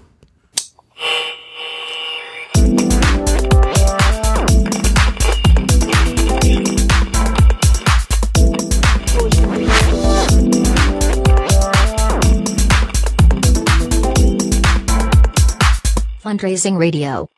Fundraising Radio